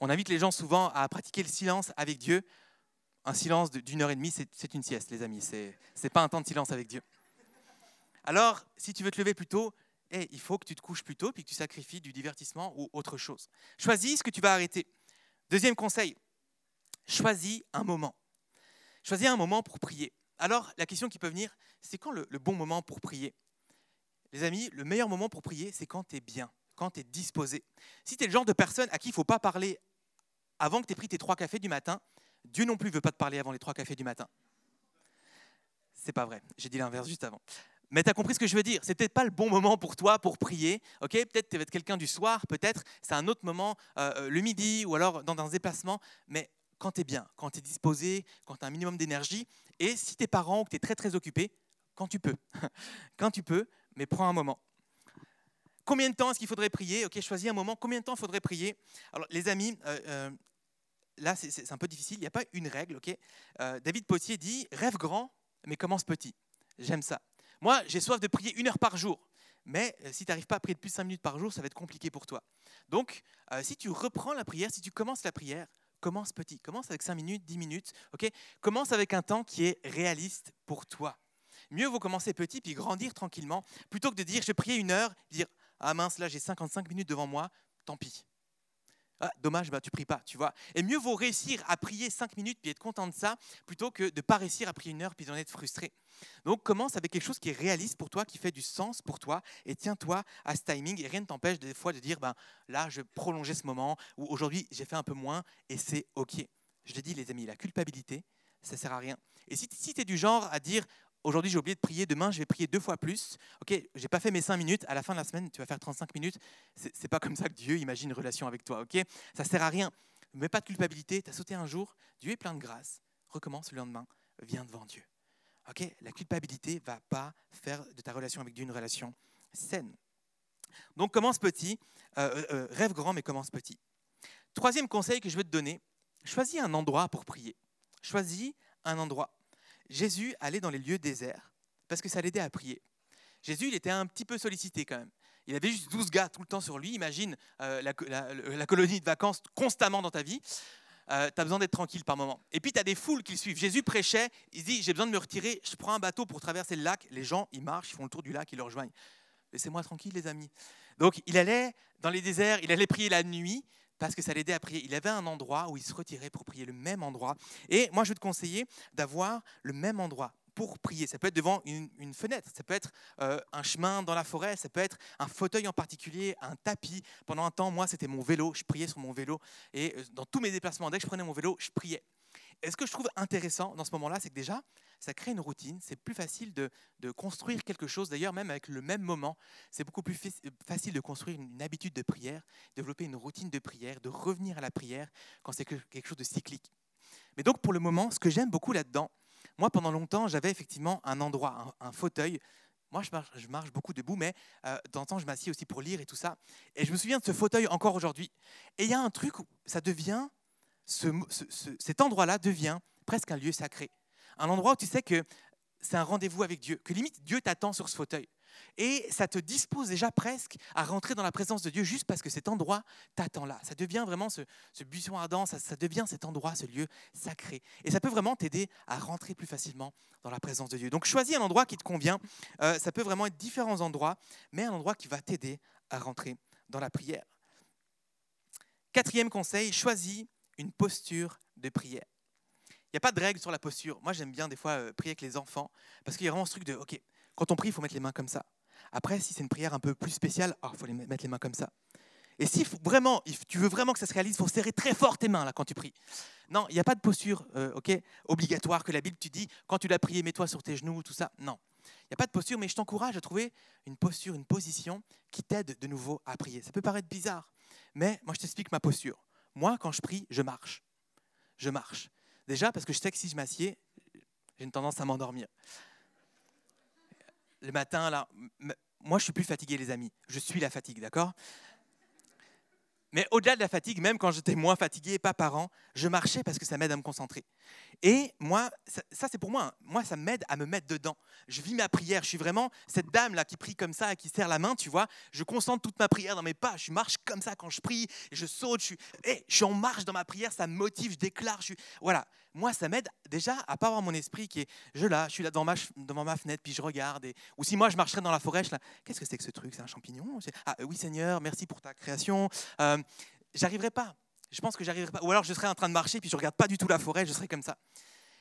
On invite les gens souvent à pratiquer le silence avec Dieu. Un silence d'une heure et demie, c'est une sieste, les amis. C'est n'est pas un temps de silence avec Dieu. Alors, si tu veux te lever plus tôt, eh, il faut que tu te couches plus tôt puis que tu sacrifies du divertissement ou autre chose. Choisis ce que tu vas arrêter. Deuxième conseil, choisis un moment. Choisis un moment pour prier. Alors, la question qui peut venir, c'est quand le- bon moment pour prier? Les amis, le meilleur moment pour prier, c'est quand tu es bien, quand tu es disposé. Si tu es le genre de personne à qui il ne faut pas parler avant que tu aies pris tes trois cafés du matin, Dieu non plus ne veut pas te parler avant les trois cafés du matin. C'est pas vrai, j'ai dit l'inverse juste avant. Mais tu as compris ce que je veux dire? C'est peut-être pas le bon moment pour toi pour prier. ok? Peut-être tu vas être quelqu'un du soir, peut-être c'est un autre moment, euh, euh, le midi ou alors dans un déplacement. Mais quand tu es bien, quand tu es disposé, quand tu as un minimum d'énergie, et si tes parents ou que tu es très très occupé, quand tu peux. [laughs] quand tu peux, mais prends un moment. Combien de temps est-ce qu'il faudrait prier? Ok, choisis un moment. Combien de temps faudrait prier? Alors, les amis, euh, là, c'est- un peu difficile. Il n'y a pas une règle. Ok? David Potier dit rêve grand, mais commence petit. J'aime ça. Moi, j'ai soif de prier une heure par jour. Mais euh, si tu n'arrives pas à prier plus de 5 minutes par jour, ça va être compliqué pour toi. Donc, euh, si tu reprends la prière, si tu commences la prière, commence petit. Commence avec 5 minutes, 10 minutes. ok? Commence avec un temps qui est réaliste pour toi. Mieux vaut commencer petit puis grandir tranquillement, plutôt que de dire je vais prier une heure, dire ah mince là j'ai 55 minutes devant moi, tant pis. Ah, dommage, bah, tu pries pas, tu vois. Et mieux vaut réussir à prier 5 minutes puis être content de ça, plutôt que de ne pas réussir à prier une heure puis d'en être frustré. Donc commence avec quelque chose qui est réaliste pour toi, qui fait du sens pour toi, et tiens-toi à ce timing. Et rien ne t'empêche des fois de dire ben, là je vais prolonger ce moment, ou aujourd'hui j'ai fait un peu moins, et c'est ok. Je l'ai dit les amis, la culpabilité, ça sert à rien. Et si tu es du genre à dire aujourd'hui j'ai oublié de prier, demain je vais prier deux fois plus. Ok, j'ai pas fait mes cinq minutes. À la fin de la semaine, tu vas faire 35 minutes. C'est pas comme ça que Dieu imagine une relation avec toi. Ok, ça sert à rien. Ne mets pas de culpabilité. Tu as sauté un jour. Dieu est plein de grâce. Recommence le lendemain. Viens devant Dieu. Ok, la culpabilité va pas faire de ta relation avec Dieu une relation saine. Donc commence petit, euh, euh, rêve grand, mais commence petit. Troisième conseil que je veux te donner choisis un endroit pour prier. Choisis un endroit. Jésus allait dans les lieux déserts parce que ça l'aidait à prier. Jésus, il était un petit peu sollicité quand même. Il avait juste 12 gars tout le temps sur lui. Imagine euh, la, colonie de vacances constamment dans ta vie. tu as besoin d'être tranquille par moment. Et puis tu as des foules qui le suivent. Jésus prêchait, il dit J'ai besoin de me retirer, je prends un bateau pour traverser le lac. Les gens, ils marchent, ils font le tour du lac, ils le rejoignent. Laissez-moi tranquille, les amis. Donc il allait dans les déserts, il allait prier la nuit parce que ça l'aidait à prier. Il avait un endroit où il se retirait pour prier, le même endroit. Et moi, je veux te conseiller d'avoir le même endroit pour prier. Ça peut être devant une, une fenêtre, ça peut être euh, un chemin dans la forêt, ça peut être un fauteuil en particulier, un tapis. Pendant un temps, moi, c'était mon vélo. Je priais sur mon vélo. Et euh, dans tous mes déplacements, dès que je prenais mon vélo, je priais. Et ce que je trouve intéressant dans ce moment-là, c'est que déjà, ça crée une routine. C'est plus facile de, construire quelque chose. D'ailleurs, même avec le même moment, c'est beaucoup plus facile de construire une, habitude de prière, développer une routine de prière, de revenir à la prière quand c'est que- quelque chose de cyclique. Mais donc, pour le moment, ce que j'aime beaucoup là-dedans, moi, pendant longtemps, j'avais effectivement un endroit, un, fauteuil. Moi, je marche, je marche beaucoup debout, mais euh, de temps en temps, je m'assieds aussi pour lire et tout ça. Et je me souviens de ce fauteuil encore aujourd'hui. Et il y a un truc où ça devient, ce, ce- ce- cet endroit-là devient presque un lieu sacré. Un endroit où tu sais que c'est un rendez-vous avec Dieu, que limite Dieu t'attend sur ce fauteuil. et ça te dispose déjà presque à rentrer dans la présence de Dieu juste parce que cet endroit t'attend là. Ça devient vraiment ce, buisson ardent, ça, ça, devient cet endroit, ce lieu sacré. Et ça peut vraiment t'aider à rentrer plus facilement dans la présence de Dieu. Donc choisis un endroit qui te convient. Euh, ça peut vraiment être différents endroits, mais un endroit qui va t'aider à rentrer dans la prière. Quatrième conseil, choisis une posture de prière. Il n'y a pas de règle sur la posture. Moi, j'aime bien des fois euh, prier avec les enfants parce qu'il y a vraiment ce truc de, OK, quand on prie, il faut mettre les mains comme ça. Après, si c'est une prière un peu plus spéciale, il oh, faut les mettre les mains comme ça. Et si vraiment, tu veux vraiment que ça se réalise, il faut serrer très fort tes mains là quand tu pries. Non, il n'y a pas de posture euh, obligatoire que la Bible te dit, quand tu l'as prié, mets-toi sur tes genoux, tout ça. Non. Il n'y a pas de posture, mais je t'encourage à trouver une posture, une position qui t'aide de nouveau à prier. Ça peut paraître bizarre, mais moi je t'explique ma posture. Moi, quand je prie, je marche. Je marche. Déjà parce que je sais que si je m'assieds, j'ai une tendance à m'endormir. Le matin, là, moi je suis plus fatigué, les amis. Je suis la fatigue, d'accord? Mais au-delà de la fatigue, même quand j'étais moins fatigué, pas parent, je marchais parce que ça m'aide à me concentrer. Et moi, ça, c'est pour moi, hein. moi ça m'aide à me mettre dedans. Je vis ma prière, je suis vraiment cette dame là qui prie comme ça et qui serre la main, tu vois. Je concentre toute ma prière dans mes pas, je marche comme ça quand je prie, je saute, je suis, eh, je suis en marche dans ma prière, ça me motive, je déclare, je suis, voilà. Moi, ça m'aide déjà à pas avoir mon esprit qui est, je là, je suis là devant ma, devant ma fenêtre, puis je regarde. Et, ou si moi je marcherais dans la forêt, je qu'est-ce que c'est que ce truc? C'est un champignon? Ah oui Seigneur, merci pour ta création. Euh, j'arriverai pas. Je pense que j'arriverai pas. Ou alors je serais en train de marcher, puis je regarde pas du tout la forêt, je serais comme ça.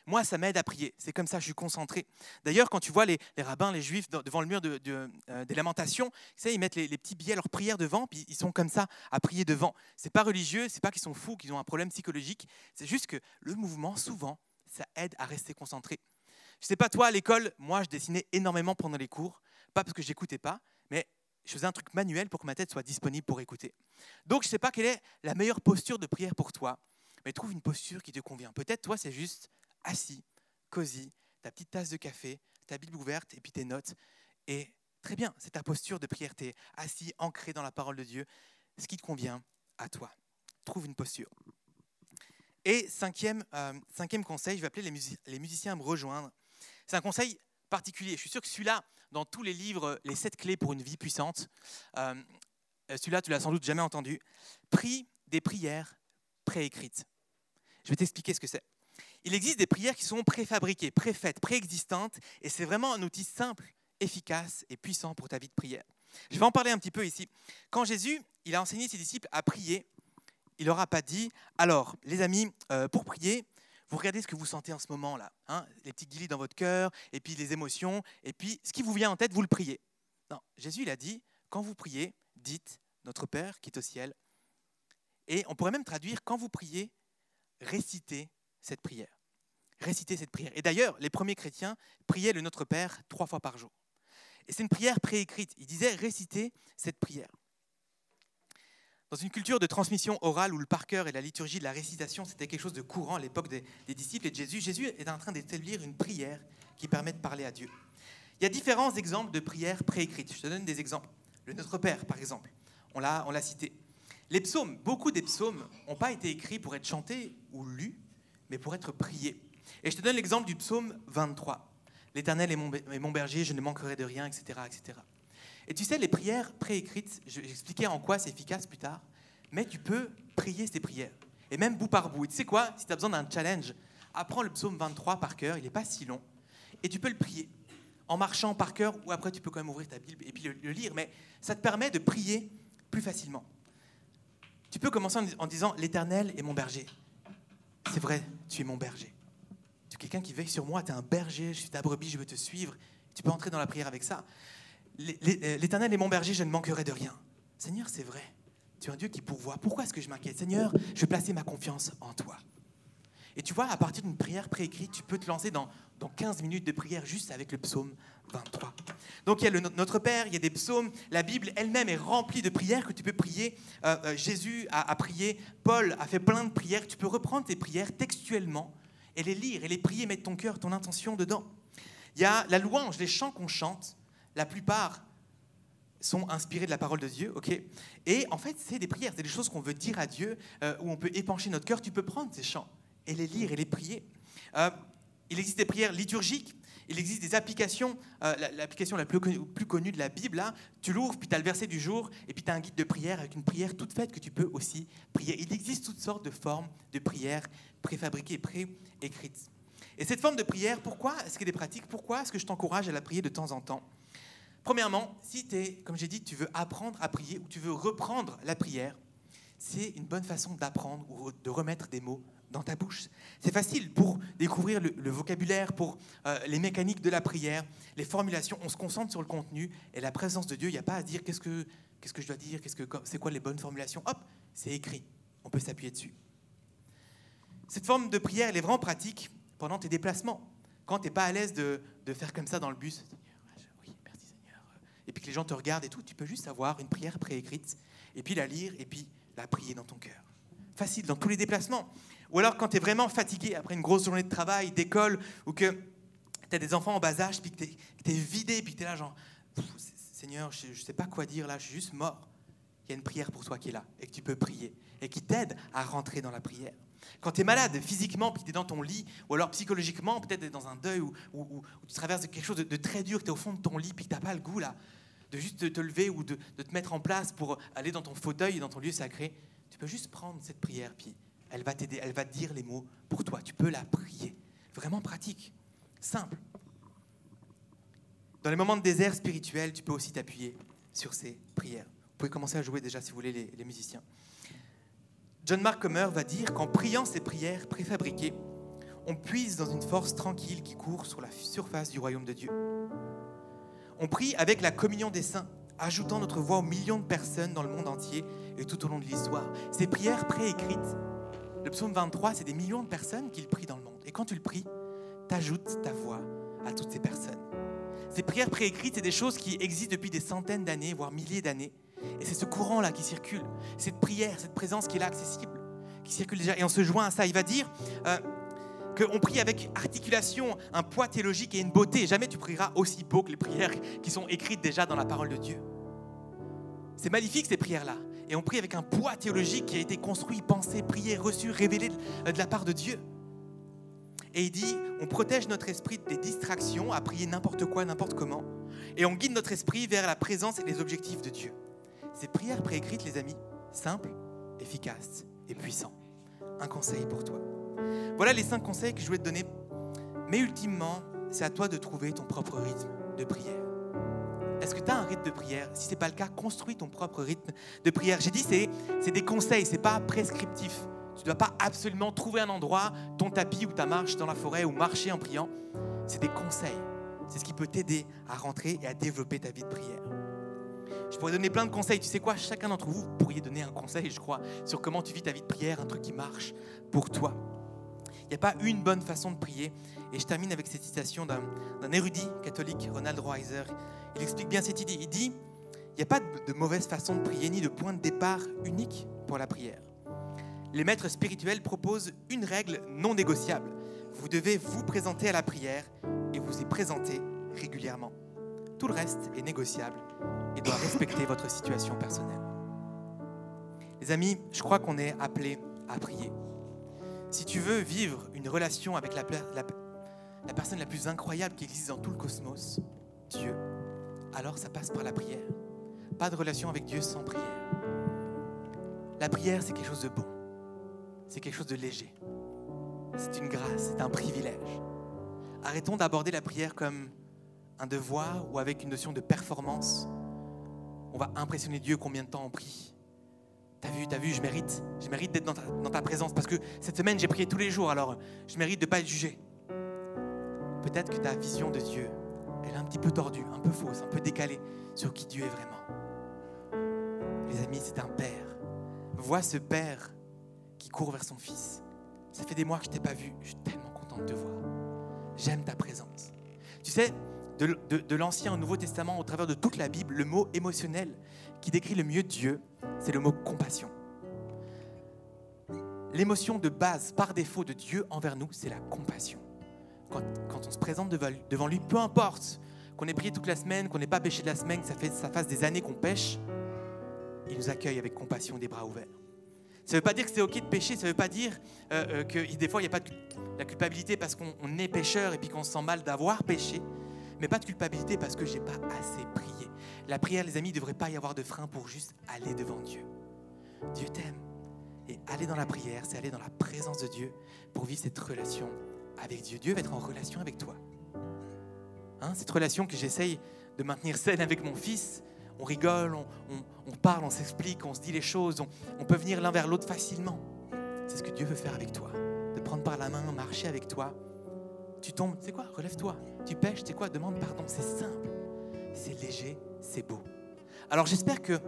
Moi, ça m'aide à prier. C'est comme ça, je suis concentré. D'ailleurs, quand tu vois les, rabbins, les juifs devant le mur de, euh, des lamentations, tu ils mettent les, petits billets, leurs prières devant, puis ils sont comme ça à prier devant. C'est pas religieux, c'est pas qu'ils sont fous, qu'ils ont un problème psychologique. C'est juste que le mouvement, souvent, ça aide à rester concentré. Je sais pas toi, à l'école, moi, je dessinais énormément pendant les cours, pas parce que j'écoutais pas, mais je faisais un truc manuel pour que ma tête soit disponible pour écouter. Donc, je ne sais pas quelle est la meilleure posture de prière pour toi, mais trouve une posture qui te convient. Peut-être, toi, c'est juste assis, cosy, ta petite tasse de café, ta Bible ouverte et puis tes notes. Et très bien, c'est ta posture de prière. Tu es assis, ancré dans la parole de Dieu, ce qui te convient à toi. Trouve une posture. Et cinquième, euh, cinquième conseil, je vais appeler les, musiciens à me rejoindre. C'est un conseil particulier. Je suis sûr que celui-là, dans tous les livres, les sept clés pour une vie puissante, euh, celui-là, tu l'as sans doute jamais entendu. Prie des prières préécrites. Je vais t'expliquer ce que c'est. Il existe des prières qui sont préfabriquées, préfaites, préexistantes, et c'est vraiment un outil simple, efficace et puissant pour ta vie de prière. Je vais en parler un petit peu ici. Quand Jésus, il a enseigné ses disciples à prier, il leur a pas dit, alors les amis, euh, pour prier, vous regardez ce que vous sentez en ce moment-là, hein, les petits dans votre cœur, et puis les émotions, et puis ce qui vous vient en tête, vous le priez. Non, Jésus, il a dit, quand vous priez, dites, Notre Père qui est au ciel. Et on pourrait même traduire, quand vous priez, récitez cette prière. Récitez cette prière. Et d'ailleurs, les premiers chrétiens priaient le Notre Père trois fois par jour. Et c'est une prière préécrite. Ils disaient récitez cette prière. Dans une culture de transmission orale où le par cœur et la liturgie de la récitation, c'était quelque chose de courant à l'époque des, disciples et de Jésus, Jésus est en train d'établir une prière qui permet de parler à Dieu. Il y a différents exemples de prières préécrites. Je te donne des exemples. Le Notre Père, par exemple, on l'a cité. Les psaumes, beaucoup des psaumes n'ont pas été écrits pour être chantés ou lus, mais pour être priés. Et je te donne l'exemple du psaume 23. L'Éternel est mon, berger, je ne manquerai de rien, etc., etc. Et tu sais, les prières préécrites, je vais expliquer en quoi c'est efficace plus tard, mais tu peux prier ces prières. Et même bout par bout. Et tu sais quoi Si tu as besoin d'un challenge, apprends le psaume 23 par cœur, il n'est pas si long, et tu peux le prier. En marchant par cœur, ou après tu peux quand même ouvrir ta Bible et puis le, lire, mais ça te permet de prier plus facilement. Tu peux commencer en, disant L'Éternel est mon berger. C'est vrai, tu es mon berger. Tu es quelqu'un qui veille sur moi, tu es un berger, je suis ta brebis, je veux te suivre. Tu peux entrer dans la prière avec ça. Euh, L'Éternel est mon berger, je ne manquerai de rien. Seigneur, c'est vrai. Tu es un Dieu qui pourvoit. Pourquoi est-ce que je m'inquiète? Seigneur, je vais placer ma confiance en toi. Et tu vois, à partir d'une prière préécrite, tu peux te lancer dans, dans 15 minutes de prière juste avec le psaume 23. Donc il y a le Notre Père, il y a des psaumes, la Bible elle-même est remplie de prières que tu peux prier. Euh, euh, Jésus a, prié, Paul a fait plein de prières. Tu peux reprendre tes prières textuellement et les lire et les prier, mettre ton cœur, ton intention dedans. Il y a la louange, les chants qu'on chante la plupart sont inspirés de la parole de Dieu, ok? Et en fait, c'est des prières, c'est des choses qu'on veut dire à Dieu, euh, où on peut épancher notre cœur. Tu peux prendre ces chants et les lire et les prier. Euh, il existe des prières liturgiques Il existe des applications, euh, l'application la plus connue, de la Bible, là, tu l'ouvres, puis tu as le verset du jour, et puis tu as un guide de prière avec une prière toute faite que tu peux aussi prier. Il existe toutes sortes de formes de prière préfabriquées pré-écrites. Et cette forme de prière, pourquoi est-ce qu'elle est pratique? Pourquoi est-ce que je t'encourage à la prier de temps en temps? Premièrement, si tu es, comme j'ai dit, tu veux apprendre à prier ou tu veux reprendre la prière, c'est une bonne façon d'apprendre ou de remettre des mots dans ta bouche. C'est facile pour découvrir le, vocabulaire, pour euh, les mécaniques de la prière, les formulations. On se concentre sur le contenu et la présence de Dieu. Il n'y a pas à dire qu'est-ce que, qu'est-ce que je dois dire, qu'est-ce que, c'est quoi les bonnes formulations. Hop, c'est écrit. On peut s'appuyer dessus. Cette forme de prière, elle est vraiment pratique pendant tes déplacements. Quand tu n'es pas à l'aise de, de, faire comme ça dans le bus, oui, merci Seigneur. Et puis que les gens te regardent et tout, tu peux juste avoir une prière préécrite et puis la lire et puis la prier dans ton cœur. Facile dans tous les déplacements. Ou alors quand tu es vraiment fatigué après une grosse journée de travail, d'école, ou que tu as des enfants en bas âge, puis que tu es, vidé, puis que tu es là genre, Seigneur, je ne sais pas quoi dire là, je suis juste mort. Il y a une prière pour toi qui est là, et que tu peux prier, et qui t'aide à rentrer dans la prière. Quand tu es malade physiquement, puis tu es dans ton lit, ou alors psychologiquement, peut-être dans un deuil, ou, tu traverses quelque chose de, très dur, que tu es au fond de ton lit, puis que tu n'as pas le goût là, de juste te, lever ou de, de, te mettre en place pour aller dans ton fauteuil, dans ton lieu sacré, tu peux juste prendre cette prière, puis elle va t'aider, elle va te dire les mots pour toi. Tu peux la prier. Vraiment pratique, simple. Dans les moments de désert spirituel, tu peux aussi t'appuyer sur ces prières. Vous pouvez commencer à jouer déjà si vous voulez les, les musiciens. John Mark Comer va dire qu'en priant ces prières préfabriquées, on puise dans une force tranquille qui court sur la surface du royaume de Dieu. On prie avec la communion des saints, ajoutant notre voix aux millions de personnes dans le monde entier et tout au long de l'histoire. Ces prières préécrites le psaume 23, c'est des millions de personnes qui le prient dans le monde. Et quand tu le pries, t'ajoutes ta voix à toutes ces personnes. Ces prières préécrites, c'est des choses qui existent depuis des centaines d'années, voire milliers d'années. Et c'est ce courant-là qui circule, cette prière, cette présence qui est là accessible, qui circule déjà. Et on se joint à ça. Il va dire euh, qu'on prie avec articulation, un poids théologique et une beauté. Jamais tu prieras aussi beau que les prières qui sont écrites déjà dans la parole de Dieu. C'est magnifique ces prières-là et on prie avec un poids théologique qui a été construit, pensé, prié, reçu, révélé de la part de Dieu. Et il dit, on protège notre esprit des distractions à prier n'importe quoi, n'importe comment, et on guide notre esprit vers la présence et les objectifs de Dieu. Ces prières préécrites, les amis, simples, efficaces et puissants. Un conseil pour toi. Voilà les cinq conseils que je voulais te donner. Mais ultimement, c'est à toi de trouver ton propre rythme de prière. Est-ce que tu as un rythme de prière? Si ce n'est pas le cas, construis ton propre rythme de prière. J'ai dit, c'est, des conseils, ce n'est pas prescriptif. Tu ne dois pas absolument trouver un endroit, ton tapis ou ta marche dans la forêt ou marcher en priant. C'est des conseils. C'est ce qui peut t'aider à rentrer et à développer ta vie de prière. Je pourrais donner plein de conseils. Tu sais quoi? Chacun d'entre vous, pourriez donner un conseil, je crois, sur comment tu vis ta vie de prière, un truc qui marche pour toi. Il n'y a pas une bonne façon de prier. Et je termine avec cette citation d'un, érudit catholique, Ronald Reiser. Il explique bien cette idée. Il dit, il n'y a pas de mauvaise façon de prier ni de point de départ unique pour la prière. Les maîtres spirituels proposent une règle non négociable. Vous devez vous présenter à la prière et vous y présenter régulièrement. Tout le reste est négociable et doit respecter [laughs] votre situation personnelle. Les amis, je crois qu'on est appelé à prier. Si tu veux vivre une relation avec la, la, la personne la plus incroyable qui existe dans tout le cosmos, Dieu, alors ça passe par la prière. Pas de relation avec Dieu sans prière. La prière, c'est quelque chose de bon. C'est quelque chose de léger. C'est une grâce, c'est un privilège. Arrêtons d'aborder la prière comme un devoir ou avec une notion de performance. On va impressionner Dieu combien de temps on prie. T'as vu, t'as vu, je mérite, je mérite d'être dans dans ta, présence parce que cette semaine j'ai prié tous les jours, alors je mérite de ne pas être jugé. Peut-être que ta vision de Dieu elle est un petit peu tordue, un peu fausse, un peu décalée sur qui Dieu est vraiment. Les amis, c'est un père. Vois ce père qui court vers son fils. Ça fait des mois que je t'ai pas vu. Je suis tellement content de te voir. J'aime ta présence. Tu sais, de, de l'Ancien au Nouveau Testament, au travers de toute la Bible, le mot émotionnel qui décrit le mieux Dieu, c'est le mot compassion. L'émotion de base, par défaut de Dieu envers nous, c'est la compassion quand, on se présente devant lui, peu importe qu'on ait prié toute la semaine, qu'on n'ait pas péché de la semaine, que ça, fasse des années qu'on pêche, il nous accueille avec compassion des bras ouverts. Ça ne veut pas dire que c'est OK de pécher, ça ne veut pas dire euh, euh, que des fois il n'y a pas de la culpabilité parce qu'on est pécheur et puis qu'on se sent mal d'avoir péché, mais pas de culpabilité parce que j'ai pas assez prié. La prière, les amis, ne devrait pas y avoir de frein pour juste aller devant Dieu. Dieu t'aime. Et aller dans la prière, c'est aller dans la présence de Dieu pour vivre cette relation avec Dieu. Dieu va être en relation avec toi. Hein, cette relation que j'essaye de maintenir saine avec mon fils, on rigole, on, parle, on s'explique, on se dit les choses, on, peut venir l'un vers l'autre facilement. C'est ce que Dieu veut faire avec toi, de prendre par la main, marcher avec toi. Tu tombes, c'est quoi? Relève-toi. Tu pêches, c'est quoi? Demande pardon. C'est simple, c'est léger, c'est beau. Alors j'espère que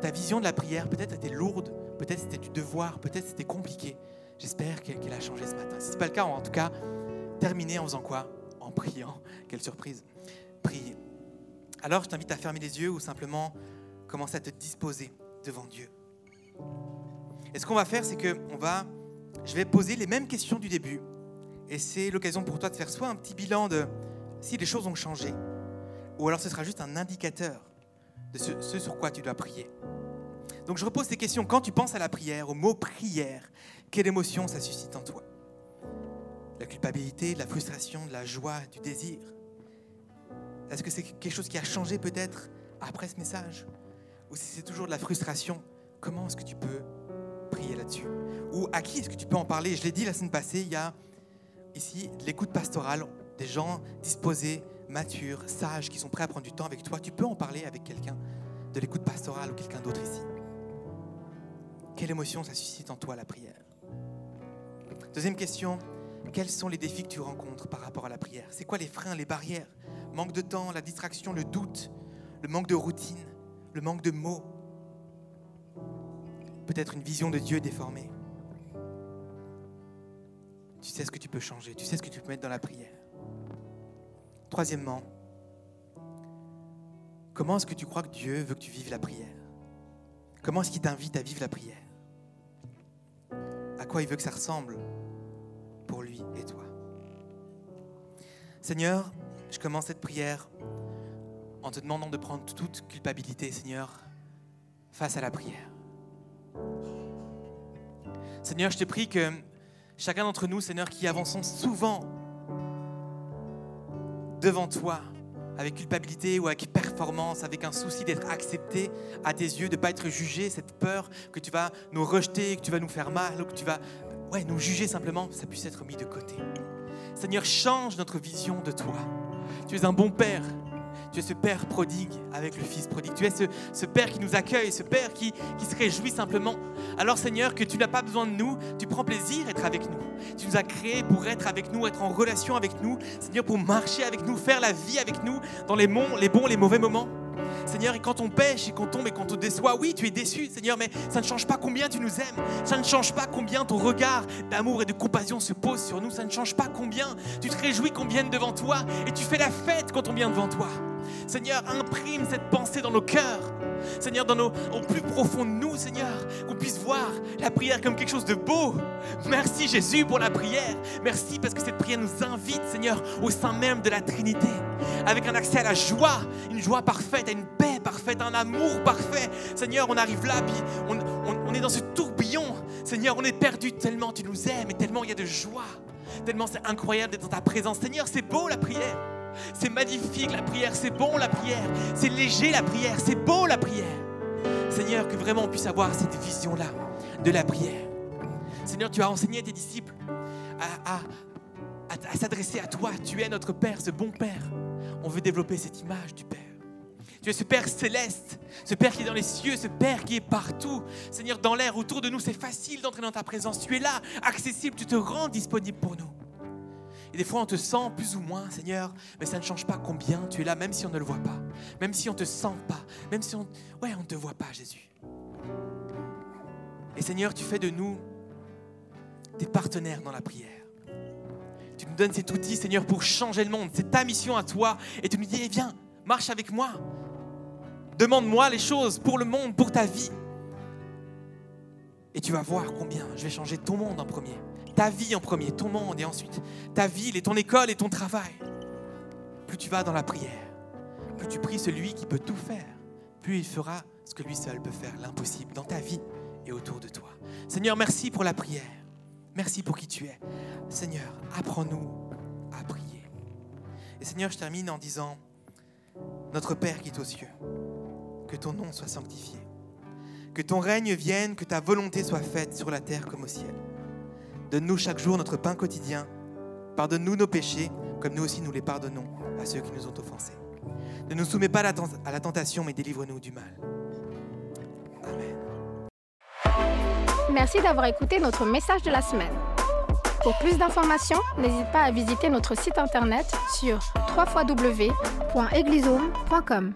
ta vision de la prière peut-être était lourde, peut-être c'était du devoir, peut-être c'était compliqué. J'espère qu'elle a changé ce matin. Si ce n'est pas le cas, en tout cas, terminer en faisant quoi? En priant. [laughs] Quelle surprise. Prier. Alors je t'invite à fermer les yeux ou simplement commencer à te disposer devant Dieu. Et ce qu'on va faire, c'est que on va, je vais poser les mêmes questions du début. Et c'est l'occasion pour toi de faire soit un petit bilan de si les choses ont changé, ou alors ce sera juste un indicateur de ce, ce sur quoi tu dois prier. Donc je repose ces questions. Quand tu penses à la prière, au mot prière, quelle émotion ça suscite en toi? La culpabilité, la frustration, la joie, du désir. Est-ce que c'est quelque chose qui a changé peut-être après ce message? Ou si c'est toujours de la frustration, comment est-ce que tu peux prier là-dessus? Ou à qui est-ce que tu peux en parler? Je l'ai dit la semaine passée, il y a ici l'écoute pastorale, des gens disposés, matures, sages, qui sont prêts à prendre du temps avec toi. Tu peux en parler avec quelqu'un de l'écoute pastorale ou quelqu'un d'autre ici. Quelle émotion ça suscite en toi la prière? Deuxième question, quels sont les défis que tu rencontres par rapport à la prière? C'est quoi les freins, les barrières? Manque de temps, la distraction, le doute, le manque de routine, le manque de mots. Peut-être une vision de Dieu déformée. Tu sais ce que tu peux changer, tu sais ce que tu peux mettre dans la prière. Troisièmement, comment est-ce que tu crois que Dieu veut que tu vives la prière? Comment est-ce qu'il t'invite à vivre la prière? À quoi il veut que ça ressemble? Et toi Seigneur, je commence cette prière en te demandant de prendre toute culpabilité, Seigneur, face à la prière. Seigneur, je te prie que chacun d'entre nous, Seigneur, qui avançons souvent devant toi, avec culpabilité ou avec performance, avec un souci d'être accepté à tes yeux, de ne pas être jugé, cette peur que tu vas nous rejeter, que tu vas nous faire mal, que tu vas ouais, nous juger simplement, ça puisse être mis de côté. Seigneur, change notre vision de toi. Tu es un bon Père. Tu es ce Père prodigue avec le Fils prodigue. Tu es ce, Père qui nous accueille, ce Père qui, se réjouit simplement. Alors Seigneur, que tu n'as pas besoin de nous, tu prends plaisir à être avec nous. Tu nous as créés pour être avec nous, être en relation avec nous. Seigneur, pour marcher avec nous, faire la vie avec nous dans les bons, les bons, les mauvais moments. Seigneur, et quand on pêche et qu'on tombe et qu'on te déçoit, oui, tu es déçu, Seigneur, mais ça ne change pas combien tu nous aimes. Ça ne change pas combien ton regard d'amour et de compassion se pose sur nous. Ça ne change pas combien tu te réjouis qu'on vienne devant toi et tu fais la fête quand on vient devant toi. Seigneur, imprime cette pensée dans nos cœurs. Seigneur, dans nos, au plus profond de nous, Seigneur, qu'on puisse voir la prière comme quelque chose de beau. Merci Jésus pour la prière. Merci parce que cette prière nous invite, Seigneur, au sein même de la Trinité, avec un accès à la joie, une joie parfaite, à une paix parfaite, un amour parfait. Seigneur, on arrive là, puis on, on est dans ce tourbillon. Seigneur, on est perdu tellement tu nous aimes et tellement il y a de joie. Tellement c'est incroyable d'être dans ta présence. Seigneur, c'est beau la prière. C'est magnifique la prière, c'est bon la prière, c'est léger la prière, c'est beau la prière. Seigneur, que vraiment on puisse avoir cette vision-là de la prière. Seigneur, tu as enseigné tes disciples à s'adresser à toi. Tu es notre Père, ce bon Père. On veut développer cette image du Père. Tu es ce Père céleste, ce Père qui est dans les cieux, ce Père qui est partout. Seigneur, dans l'air autour de nous, c'est facile d'entrer dans ta présence. Tu es là, accessible, tu te rends disponible pour nous. Et des fois, on te sent plus ou moins, Seigneur, mais ça ne change pas combien tu es là, même si on ne le voit pas, même si on ne te sent pas, même si on ouais, on ne te voit pas, Jésus. Et Seigneur, tu fais de nous des partenaires dans la prière. Tu nous donnes cet outil, Seigneur, pour changer le monde. C'est ta mission à toi. Et tu nous dis, eh viens, marche avec moi. Demande-moi les choses pour le monde, pour ta vie. Et tu vas voir combien je vais changer ton monde en premier ta vie en premier, ton monde et ensuite ta ville et ton école et ton travail. Plus tu vas dans la prière, plus tu pries celui qui peut tout faire, plus il fera ce que lui seul peut faire, l'impossible, dans ta vie et autour de toi. Seigneur, merci pour la prière. Merci pour qui tu es. Seigneur, apprends-nous à prier. Et Seigneur, je termine en disant, Notre Père qui est aux cieux, que ton nom soit sanctifié, que ton règne vienne, que ta volonté soit faite sur la terre comme au ciel. Donne-nous chaque jour notre pain quotidien. Pardonne-nous nos péchés, comme nous aussi nous les pardonnons à ceux qui nous ont offensés. Ne nous soumets pas à la tentation, mais délivre-nous du mal. Amen. Merci d'avoir écouté notre message de la semaine. Pour plus d'informations, n'hésite pas à visiter notre site internet sur www.eglisome.com.